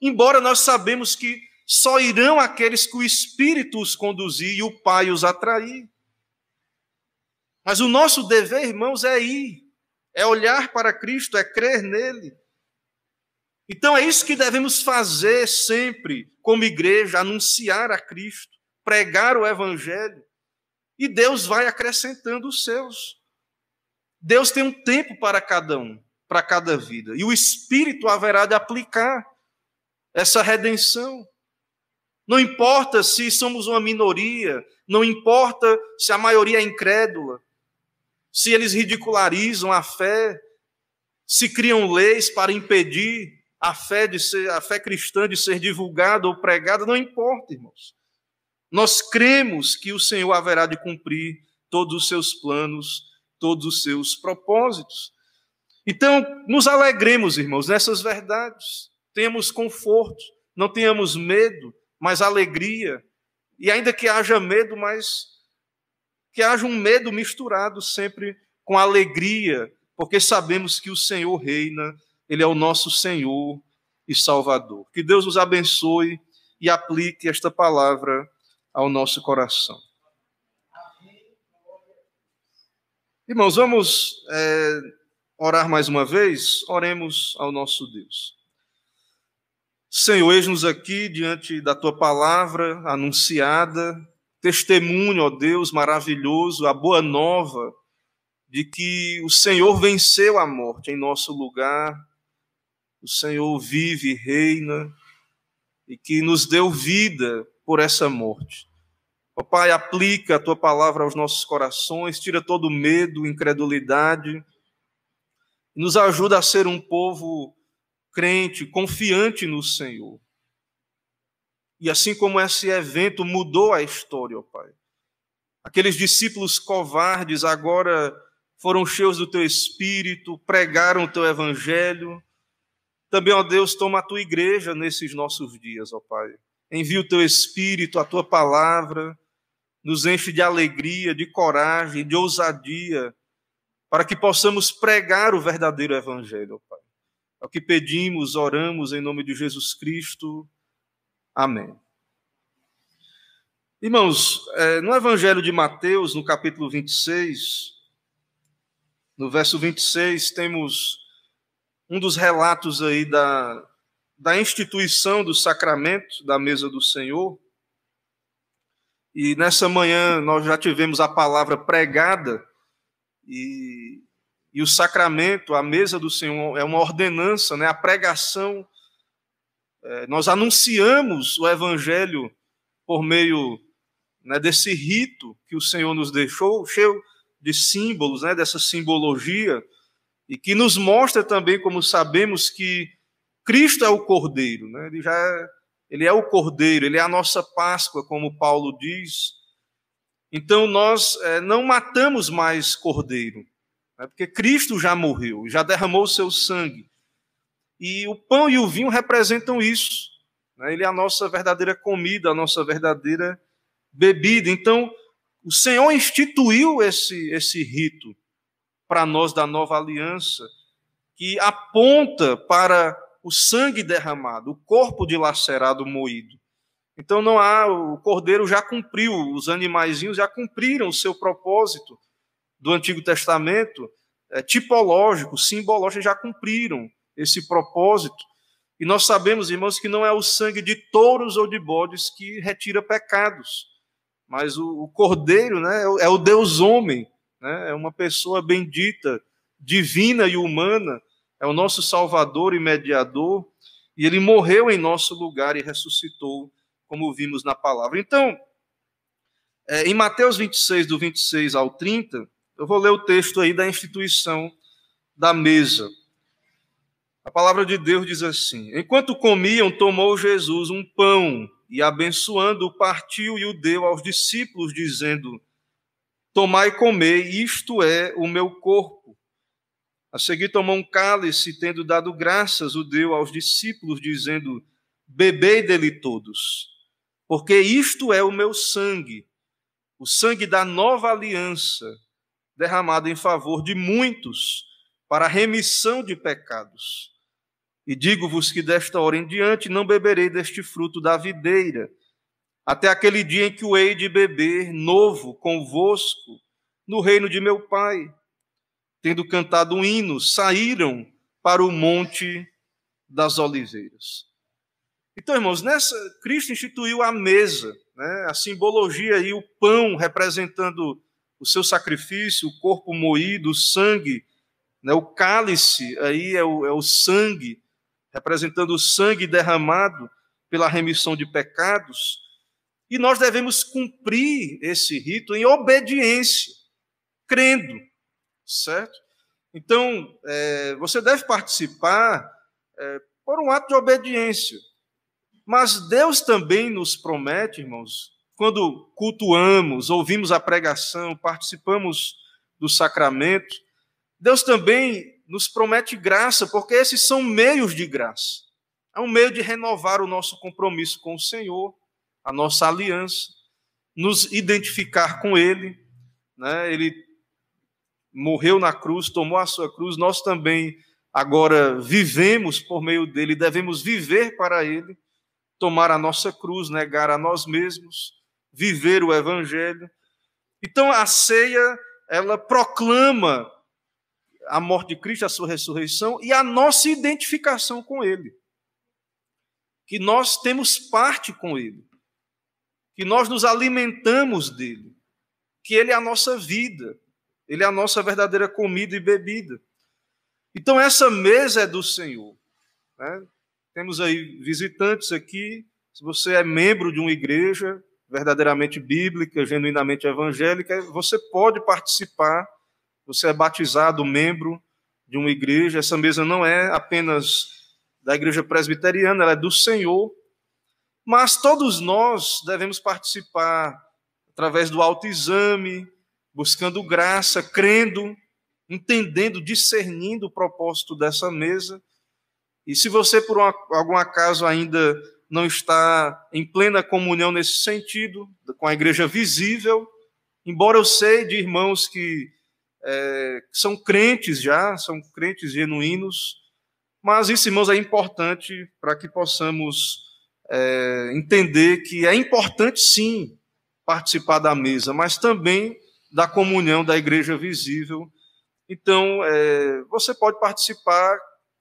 Embora nós sabemos que só irão aqueles que o Espírito os conduzir e o Pai os atrair. Mas o nosso dever, irmãos, é ir, é olhar para Cristo, é crer nele. Então é isso que devemos fazer sempre, como igreja, anunciar a Cristo, pregar o Evangelho, e Deus vai acrescentando os seus. Deus tem um tempo para cada um, para cada vida, e o Espírito haverá de aplicar essa redenção. Não importa se somos uma minoria, não importa se a maioria é incrédula, se eles ridicularizam a fé, se criam leis para impedir a fé de ser a fé cristã de ser divulgada ou pregada, não importa, irmãos. Nós cremos que o Senhor haverá de cumprir todos os seus planos, todos os seus propósitos. Então, nos alegremos, irmãos, nessas verdades. Tenhamos conforto, não tenhamos medo, mas alegria. E ainda que haja medo, mas que haja um medo misturado sempre com alegria, porque sabemos que o Senhor reina, Ele é o nosso Senhor e Salvador. Que Deus nos abençoe e aplique esta palavra ao nosso coração. Irmãos, vamos é, orar mais uma vez? Oremos ao nosso Deus. Senhor, eis-nos aqui diante da tua palavra anunciada, testemunho, ó Deus, maravilhoso, a boa nova de que o Senhor venceu a morte em nosso lugar, o Senhor vive e reina e que nos deu vida por essa morte. Ó Pai, aplica a tua palavra aos nossos corações, tira todo medo, incredulidade, nos ajuda a ser um povo crente, confiante no Senhor. E assim como esse evento mudou a história, ó Pai. Aqueles discípulos covardes agora foram cheios do teu espírito, pregaram o teu evangelho. Também, ó Deus, toma a tua igreja nesses nossos dias, ó Pai. Envia o teu espírito, a tua palavra, nos enche de alegria, de coragem, de ousadia, para que possamos pregar o verdadeiro evangelho, Pai. É o que pedimos, oramos em nome de Jesus Cristo. Amém. Irmãos, é, no Evangelho de Mateus, no capítulo 26, no verso 26, temos um dos relatos aí da, da instituição do sacramento da mesa do Senhor. E nessa manhã nós já tivemos a palavra pregada e e o sacramento, a mesa do Senhor, é uma ordenança, né? a pregação. É, nós anunciamos o Evangelho por meio né, desse rito que o Senhor nos deixou, cheio de símbolos, né, dessa simbologia, e que nos mostra também, como sabemos, que Cristo é o Cordeiro, né? ele já é, ele é o Cordeiro, ele é a nossa Páscoa, como Paulo diz. Então nós é, não matamos mais Cordeiro, né? porque Cristo já morreu, já derramou o seu sangue. E o pão e o vinho representam isso. Né? Ele é a nossa verdadeira comida, a nossa verdadeira bebida. Então, o Senhor instituiu esse, esse rito para nós da nova aliança, que aponta para o sangue derramado, o corpo dilacerado, moído. Então não há, o cordeiro já cumpriu, os animaizinhos já cumpriram o seu propósito do Antigo Testamento, é, tipológico, simbológico, já cumpriram esse propósito. E nós sabemos, irmãos, que não é o sangue de touros ou de bodes que retira pecados, mas o, o cordeiro né, é o é Deus homem, né, é uma pessoa bendita, divina e humana, é o nosso Salvador e mediador, e ele morreu em nosso lugar e ressuscitou, como vimos na palavra. Então, é, em Mateus 26, do 26 ao 30, eu vou ler o texto aí da instituição da mesa. A palavra de Deus diz assim: Enquanto comiam, tomou Jesus um pão e, abençoando, partiu e o deu aos discípulos, dizendo: Tomai e comei, isto é o meu corpo. A seguir tomou um cálice, tendo dado graças, o deu aos discípulos, dizendo: Bebei dele todos, porque isto é o meu sangue, o sangue da nova aliança, derramado em favor de muitos, para a remissão de pecados. E digo-vos que desta hora em diante não beberei deste fruto da videira, até aquele dia em que o hei de beber novo convosco no reino de meu Pai. Tendo cantado um hino, saíram para o monte das oliveiras. Então, irmãos, nessa Cristo instituiu a mesa, né, a simbologia e o pão representando o seu sacrifício, o corpo moído, o sangue, né, o cálice aí é o, é o sangue representando o sangue derramado pela remissão de pecados, e nós devemos cumprir esse rito em obediência, crendo, certo? Então, é, você deve participar é, por um ato de obediência, mas Deus também nos promete, irmãos, quando cultuamos, ouvimos a pregação, participamos do sacramento, Deus também nos promete graça, porque esses são meios de graça. É um meio de renovar o nosso compromisso com o Senhor, a nossa aliança, nos identificar com Ele. Né? Ele morreu na cruz, tomou a sua cruz, nós também agora vivemos por meio dele, devemos viver para Ele, tomar a nossa cruz, negar a nós mesmos, viver o Evangelho. Então a ceia, ela proclama a morte de Cristo, a sua ressurreição e a nossa identificação com Ele. Que nós temos parte com Ele. Que nós nos alimentamos dele. Que Ele é a nossa vida. Ele é a nossa verdadeira comida e bebida. Então, essa mesa é do Senhor. Né? Temos aí visitantes aqui. Se você é membro de uma igreja verdadeiramente bíblica, genuinamente evangélica, você pode participar você é batizado, membro de uma igreja. Essa mesa não é apenas da igreja presbiteriana, ela é do Senhor. Mas todos nós devemos participar através do autoexame, buscando graça, crendo, entendendo, discernindo o propósito dessa mesa. E se você, por algum acaso, ainda não está em plena comunhão nesse sentido, com a igreja visível, embora eu sei de irmãos que é, são crentes já, são crentes genuínos, mas isso, irmãos, é importante para que possamos é, entender que é importante sim participar da mesa, mas também da comunhão da igreja visível. Então, é, você pode participar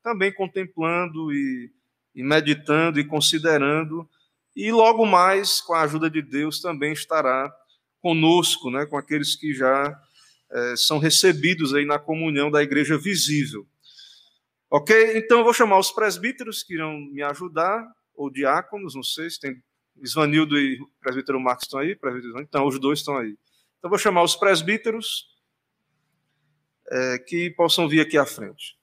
também contemplando e, e meditando e considerando, e logo mais, com a ajuda de Deus, também estará conosco, né, com aqueles que já é, são recebidos aí na comunhão da igreja visível. Ok? Então eu vou chamar os presbíteros que irão me ajudar, ou diáconos, não sei se tem. Isvanildo e o presbítero Marcos estão aí? Presbítero, então, os dois estão aí. Então eu vou chamar os presbíteros é, que possam vir aqui à frente.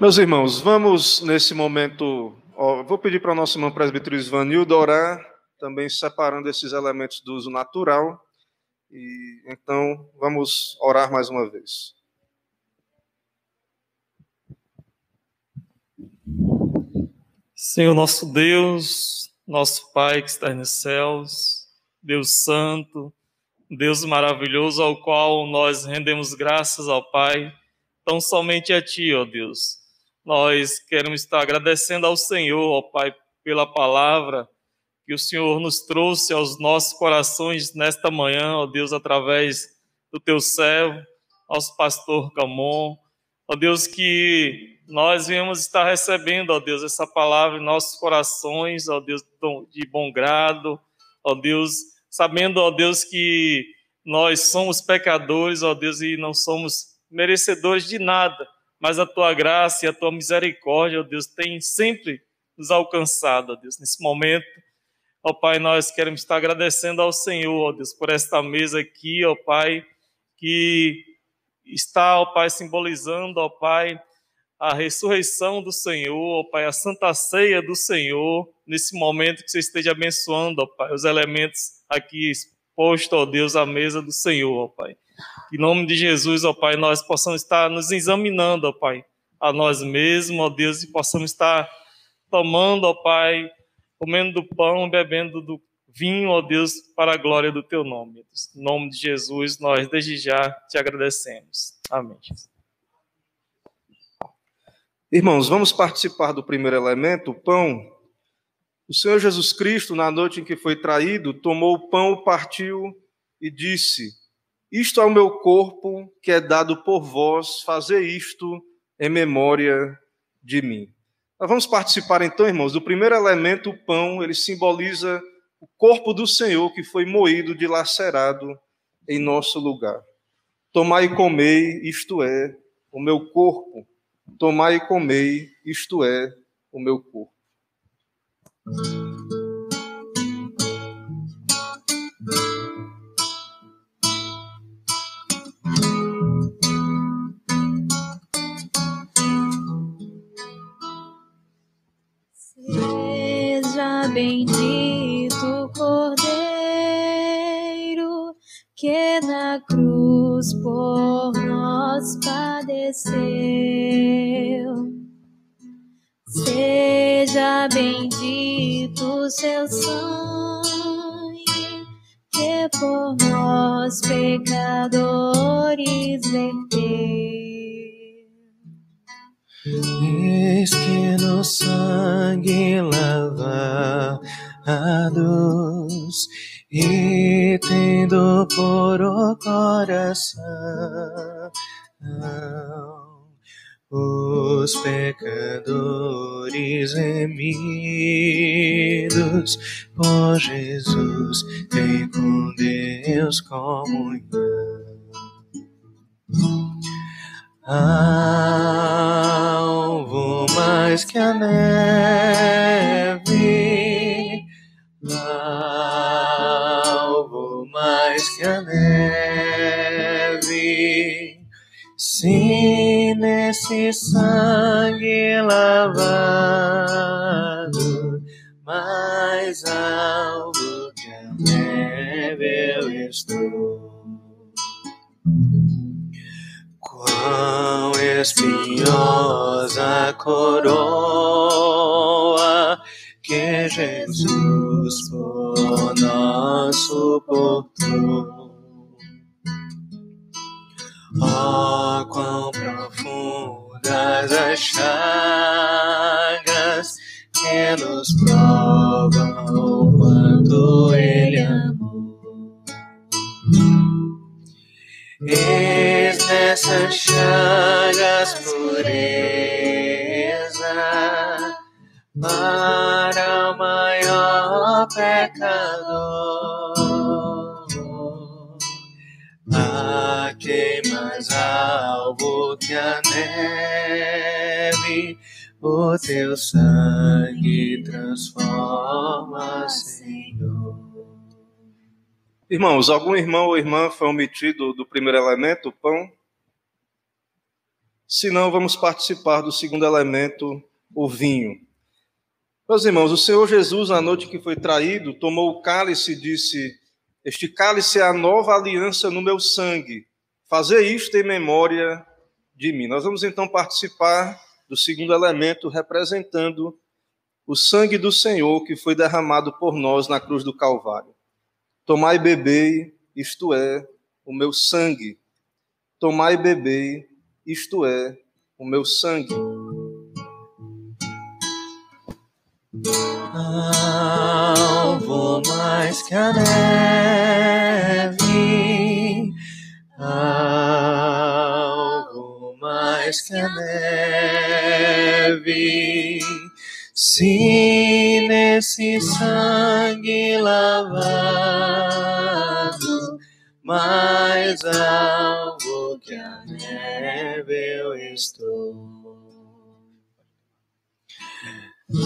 Meus irmãos, vamos nesse momento. Ó, vou pedir para o nosso irmão presbítero Isvanildo orar, também separando esses elementos do uso natural. E então vamos orar mais uma vez. Senhor nosso Deus, nosso Pai que está nos céus, Deus Santo, Deus maravilhoso, ao qual nós rendemos graças ao Pai tão somente a Ti, ó Deus. Nós queremos estar agradecendo ao Senhor, ó Pai, pela palavra que o Senhor nos trouxe aos nossos corações nesta manhã, ó Deus, através do Teu servo, nosso pastor Camon. Ó Deus, que nós viemos estar recebendo, ó Deus, essa palavra em nossos corações, ó Deus, de bom grado, ó Deus, sabendo, ó Deus, que nós somos pecadores, ó Deus, e não somos merecedores de nada, mas a tua graça e a tua misericórdia, ó Deus, tem sempre nos alcançado, ó Deus, nesse momento. Ó Pai, nós queremos estar agradecendo ao Senhor, ó Deus, por esta mesa aqui, ó Pai, que está, ó Pai, simbolizando, ó Pai, a ressurreição do Senhor, ó Pai, a santa ceia do Senhor, nesse momento que você esteja abençoando, ó Pai, os elementos aqui expostos, ó Deus, à mesa do Senhor, ó Pai. Em nome de Jesus, ó Pai, nós possamos estar nos examinando, ó Pai, a nós mesmos, ó Deus, e possamos estar tomando, ó Pai, comendo do pão, bebendo do vinho, ó Deus, para a glória do teu nome. Em nome de Jesus, nós desde já te agradecemos. Amém. Irmãos, vamos participar do primeiro elemento, o pão. O Senhor Jesus Cristo, na noite em que foi traído, tomou o pão, partiu e disse: Isto é o meu corpo que é dado por vós, fazer isto em memória de mim. Nós vamos participar então, irmãos, do primeiro elemento, o pão, ele simboliza o corpo do Senhor que foi moído, dilacerado em nosso lugar. Tomai e comei, isto é, o meu corpo Tomai e comei, isto é, o meu corpo. Bendito Cordeiro que na cruz por nós padeceu. Seja bendito seu sangue, que por nós pecadores verteu. Eis que no sangue lavados e tendo por o coração os pecadores remidos por Jesus, tem com Deus comunhão. Alvo mais que a neve, alvo mais que a neve, sim nesse sangue lavado, mais alto que a neve eu estou. Quão espinhosa coroa que Jesus por nós suportou. Oh, quão profundas as chagas que nos provam o quanto Ele amou. Eis nessas chagas pureza para o maior pecador a quem mais alvo que a neve, o teu sangue transforma, Senhor. Irmãos, algum irmão ou irmã foi omitido do primeiro elemento, o pão? Se não, vamos participar do segundo elemento, o vinho. Meus irmãos, o Senhor Jesus, na noite que foi traído, tomou o cálice e disse: este cálice é a nova aliança no meu sangue. Fazer isto em memória de mim. Nós vamos então participar do segundo elemento, representando o sangue do Senhor que foi derramado por nós na cruz do Calvário. Tomai e bebei, isto é, o meu sangue. Tomai e bebei, isto é, o meu sangue. Alvo mais que a neve, algo mais que a neve. Se nesse sangue lavado, mais alvo que a neve eu estou.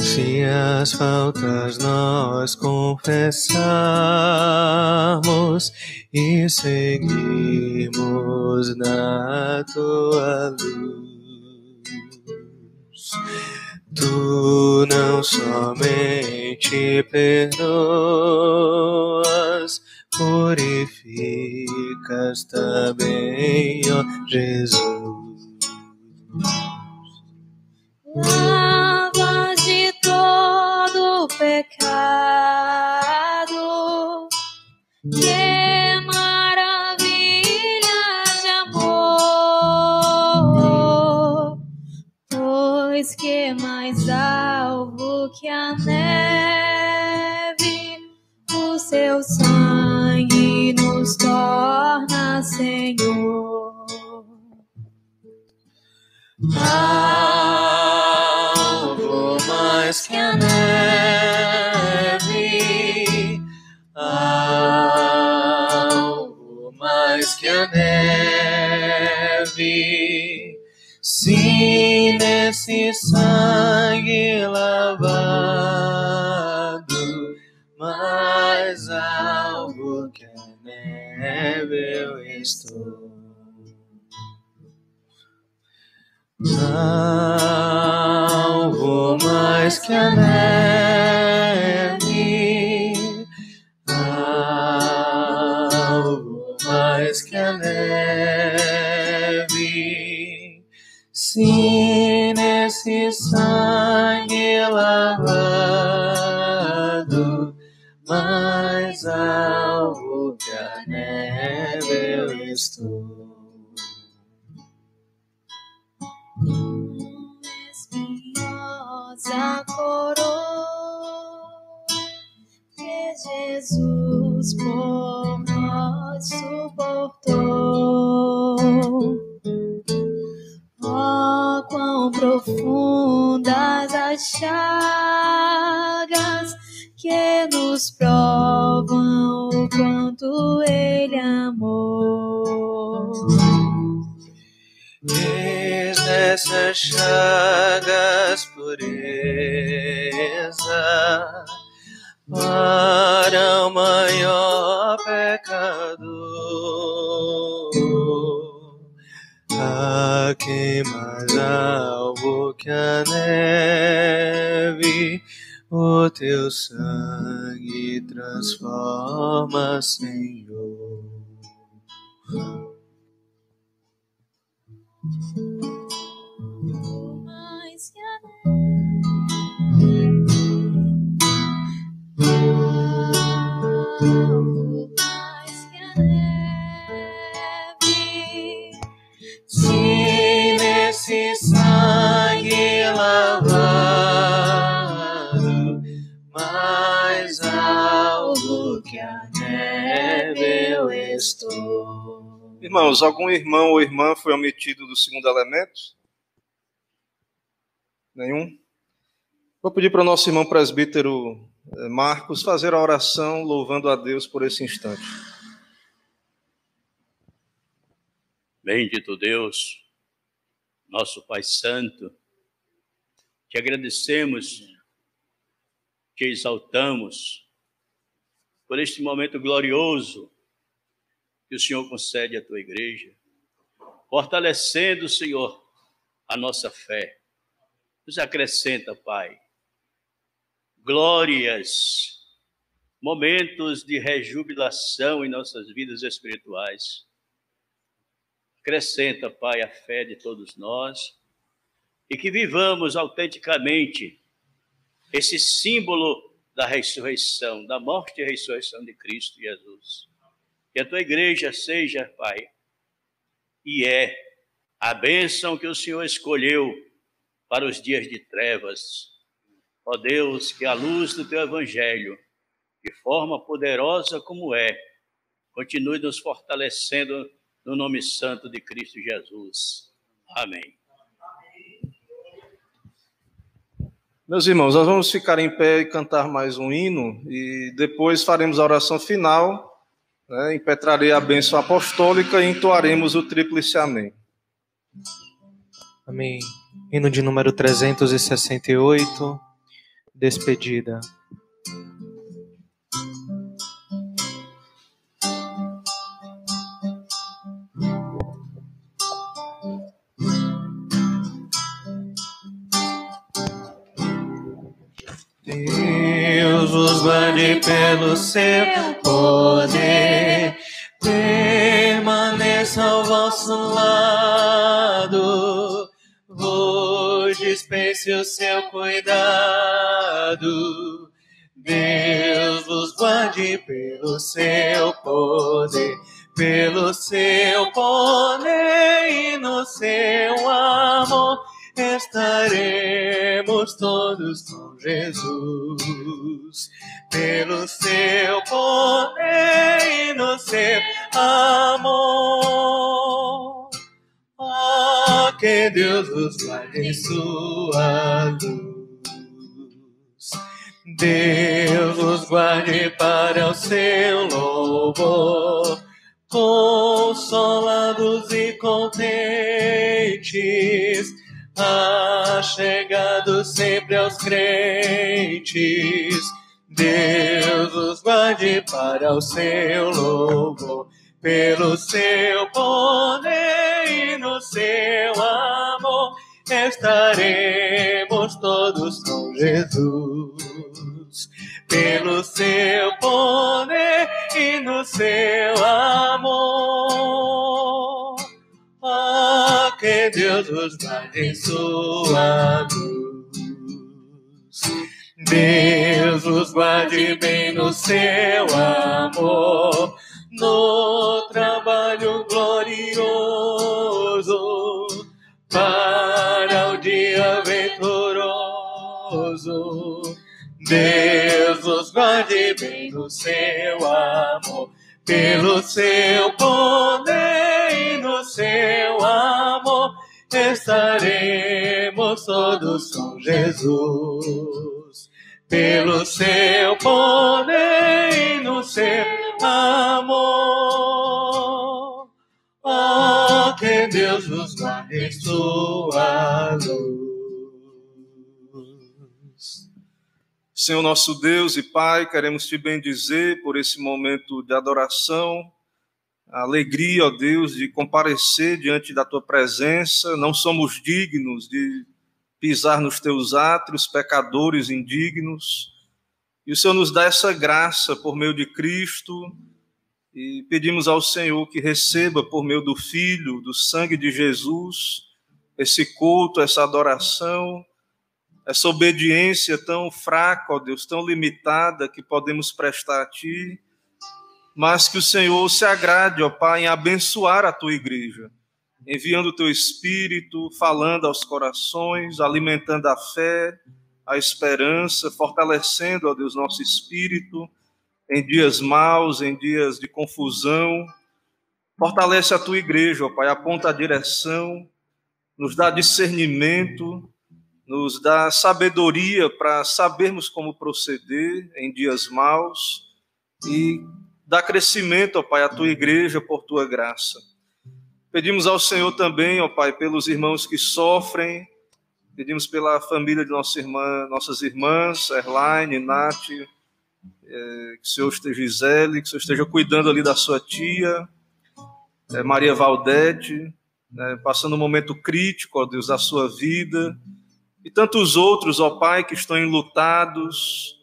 Se as faltas nós confessarmos e seguirmos na tua luz, tu não somente perdoas, purificas também, ó Jesus. Lavas de todo pecado. Pois que mais alvo que a neve, o seu sangue nos torna Senhor. Algo mais que a neve, algo mais que a neve, neve eu estou. Algo mais que a neve, algo mais que a neve, se nesse Jesus por nós suportou. Oh, quão profundas as chagas que nos provam o quanto Ele amou. Eis nessas chagas pureza para o maior pecador. A que mais alvo que a neve, o teu sangue transforma, Senhor. Neve, mais Se lavado, alvo que a neve eu estou. Irmãos, algum irmão ou irmã foi omitido do segundo elemento? Nenhum? Vou pedir para o nosso irmão presbítero Marcos fazer a oração louvando a Deus por esse instante. Bendito Deus, nosso Pai Santo, te agradecemos, te exaltamos por este momento glorioso que o Senhor concede à tua igreja, fortalecendo, Senhor, a nossa fé. Nos acrescenta, Pai, glórias, momentos de rejubilação em nossas vidas espirituais. Acrescenta, Pai, a fé de todos nós e que vivamos autenticamente esse símbolo da ressurreição, da morte e ressurreição de Cristo Jesus. Que a tua igreja seja, Pai, e é a bênção que o Senhor escolheu para os dias de trevas. Ó Deus, que a luz do teu evangelho, de forma poderosa como é, continue nos fortalecendo no nome santo de Cristo Jesus. Amém. Meus irmãos, nós vamos ficar em pé e cantar mais um hino e depois faremos a oração final, né, impetrarei a bênção apostólica e entoaremos o tríplice amém. Amém. Hino de número 368, despedida. Deus vos guarde pelo seu poder, permaneça ao vosso lado, vos dispense o seu cuidado. Deus vos guarde pelo seu poder, pelo seu poder e no seu amor estaremos todos com Jesus. Pelo seu poder e no seu amor. Oh, que Deus nos guarde em sua luz. Deus nos guarde para o seu louvor, consolados e contentes, achegados sempre aos crentes. Deus os guarde para o seu louvor, pelo seu poder e no seu amor, estaremos todos com Jesus. Pelo seu poder e no seu amor. Ah, que Deus os luz. Deus os guarde bem no seu amor, no trabalho glorioso, para o dia venturoso. Deus bem seu amor, pelo seu poder e no seu amor, estaremos todos com Jesus. Pelo seu poder e no seu amor, oh, que Deus nos guarde sua luz. Senhor nosso Deus e Pai, queremos te bendizer por esse momento de adoração, a alegria, ó Deus, de comparecer diante da tua presença. Não somos dignos de pisar nos teus átrios, pecadores indignos. E o Senhor nos dá essa graça por meio de Cristo. E pedimos ao Senhor que receba por meio do Filho, do sangue de Jesus, esse culto, essa adoração essa obediência tão fraca, ó Deus, tão limitada que podemos prestar a Ti, mas que o Senhor se agrade, ó Pai, em abençoar a Tua igreja, enviando o Teu Espírito, falando aos corações, alimentando a fé, a esperança, fortalecendo, ó Deus, nosso espírito em dias maus, em dias de confusão. Fortalece a Tua igreja, ó Pai, aponta a direção, nos dá discernimento, nos dá sabedoria para sabermos como proceder em dias maus e dá crescimento, ó Pai, à tua igreja por tua graça. Pedimos ao Senhor também, ó Pai, pelos irmãos que sofrem, pedimos pela família de nossa irmã, nossas irmãs, Erline, Nath, é, que o Senhor esteja, Gisele, que o Senhor esteja cuidando ali da sua tia, é, Maria Valdete, né, passando um momento crítico, ó Deus, da sua vida, e tantos outros, ó Pai, que estão enlutados.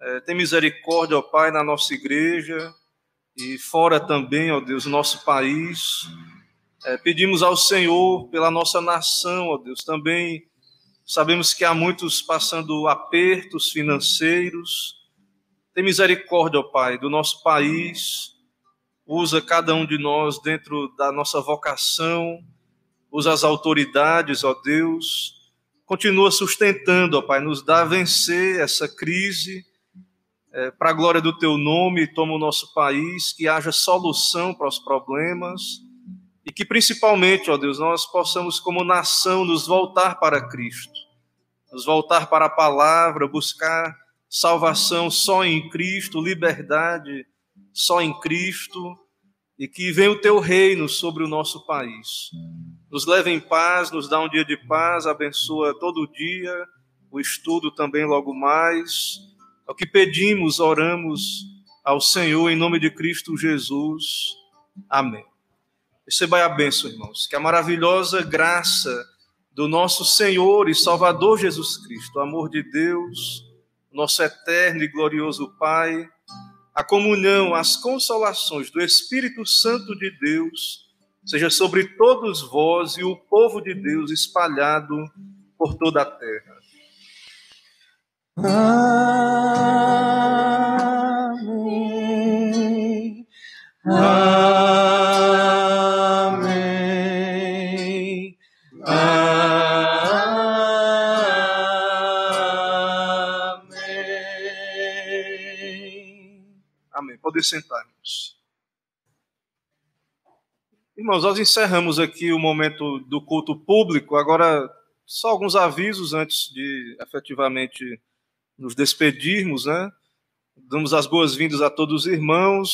É, tem misericórdia, ó Pai, na nossa igreja e fora também, ó Deus, no nosso país. É, pedimos ao Senhor pela nossa nação, ó Deus, também sabemos que há muitos passando apertos financeiros. Tem misericórdia, ó Pai, do nosso país. Usa cada um de nós dentro da nossa vocação usa as autoridades, ó Deus, continua sustentando, ó Pai, nos dá a vencer essa crise, é, para a glória do Teu nome, toma o nosso país, que haja solução para os problemas e que principalmente, ó Deus, nós possamos como nação nos voltar para Cristo, nos voltar para a palavra, buscar salvação só em Cristo, liberdade só em Cristo, e que venha o teu reino sobre o nosso país. Nos leve em paz, nos dá um dia de paz, abençoa todo dia, o estudo também logo mais. É o que pedimos, oramos ao Senhor em nome de Cristo Jesus. Amém. Receba a bênção, irmãos. Que a maravilhosa graça do nosso Senhor e Salvador Jesus Cristo, o amor de Deus, nosso eterno e glorioso Pai, a comunhão, as consolações do Espírito Santo de Deus, seja sobre todos vós e o povo de Deus espalhado por toda a terra. Amém. Amém. Amém. Amém. Poder sentar-nos. Irmãos, nós encerramos aqui o momento do culto público. Agora, só alguns avisos antes de efetivamente nos despedirmos, né? Damos as boas-vindas a todos os irmãos.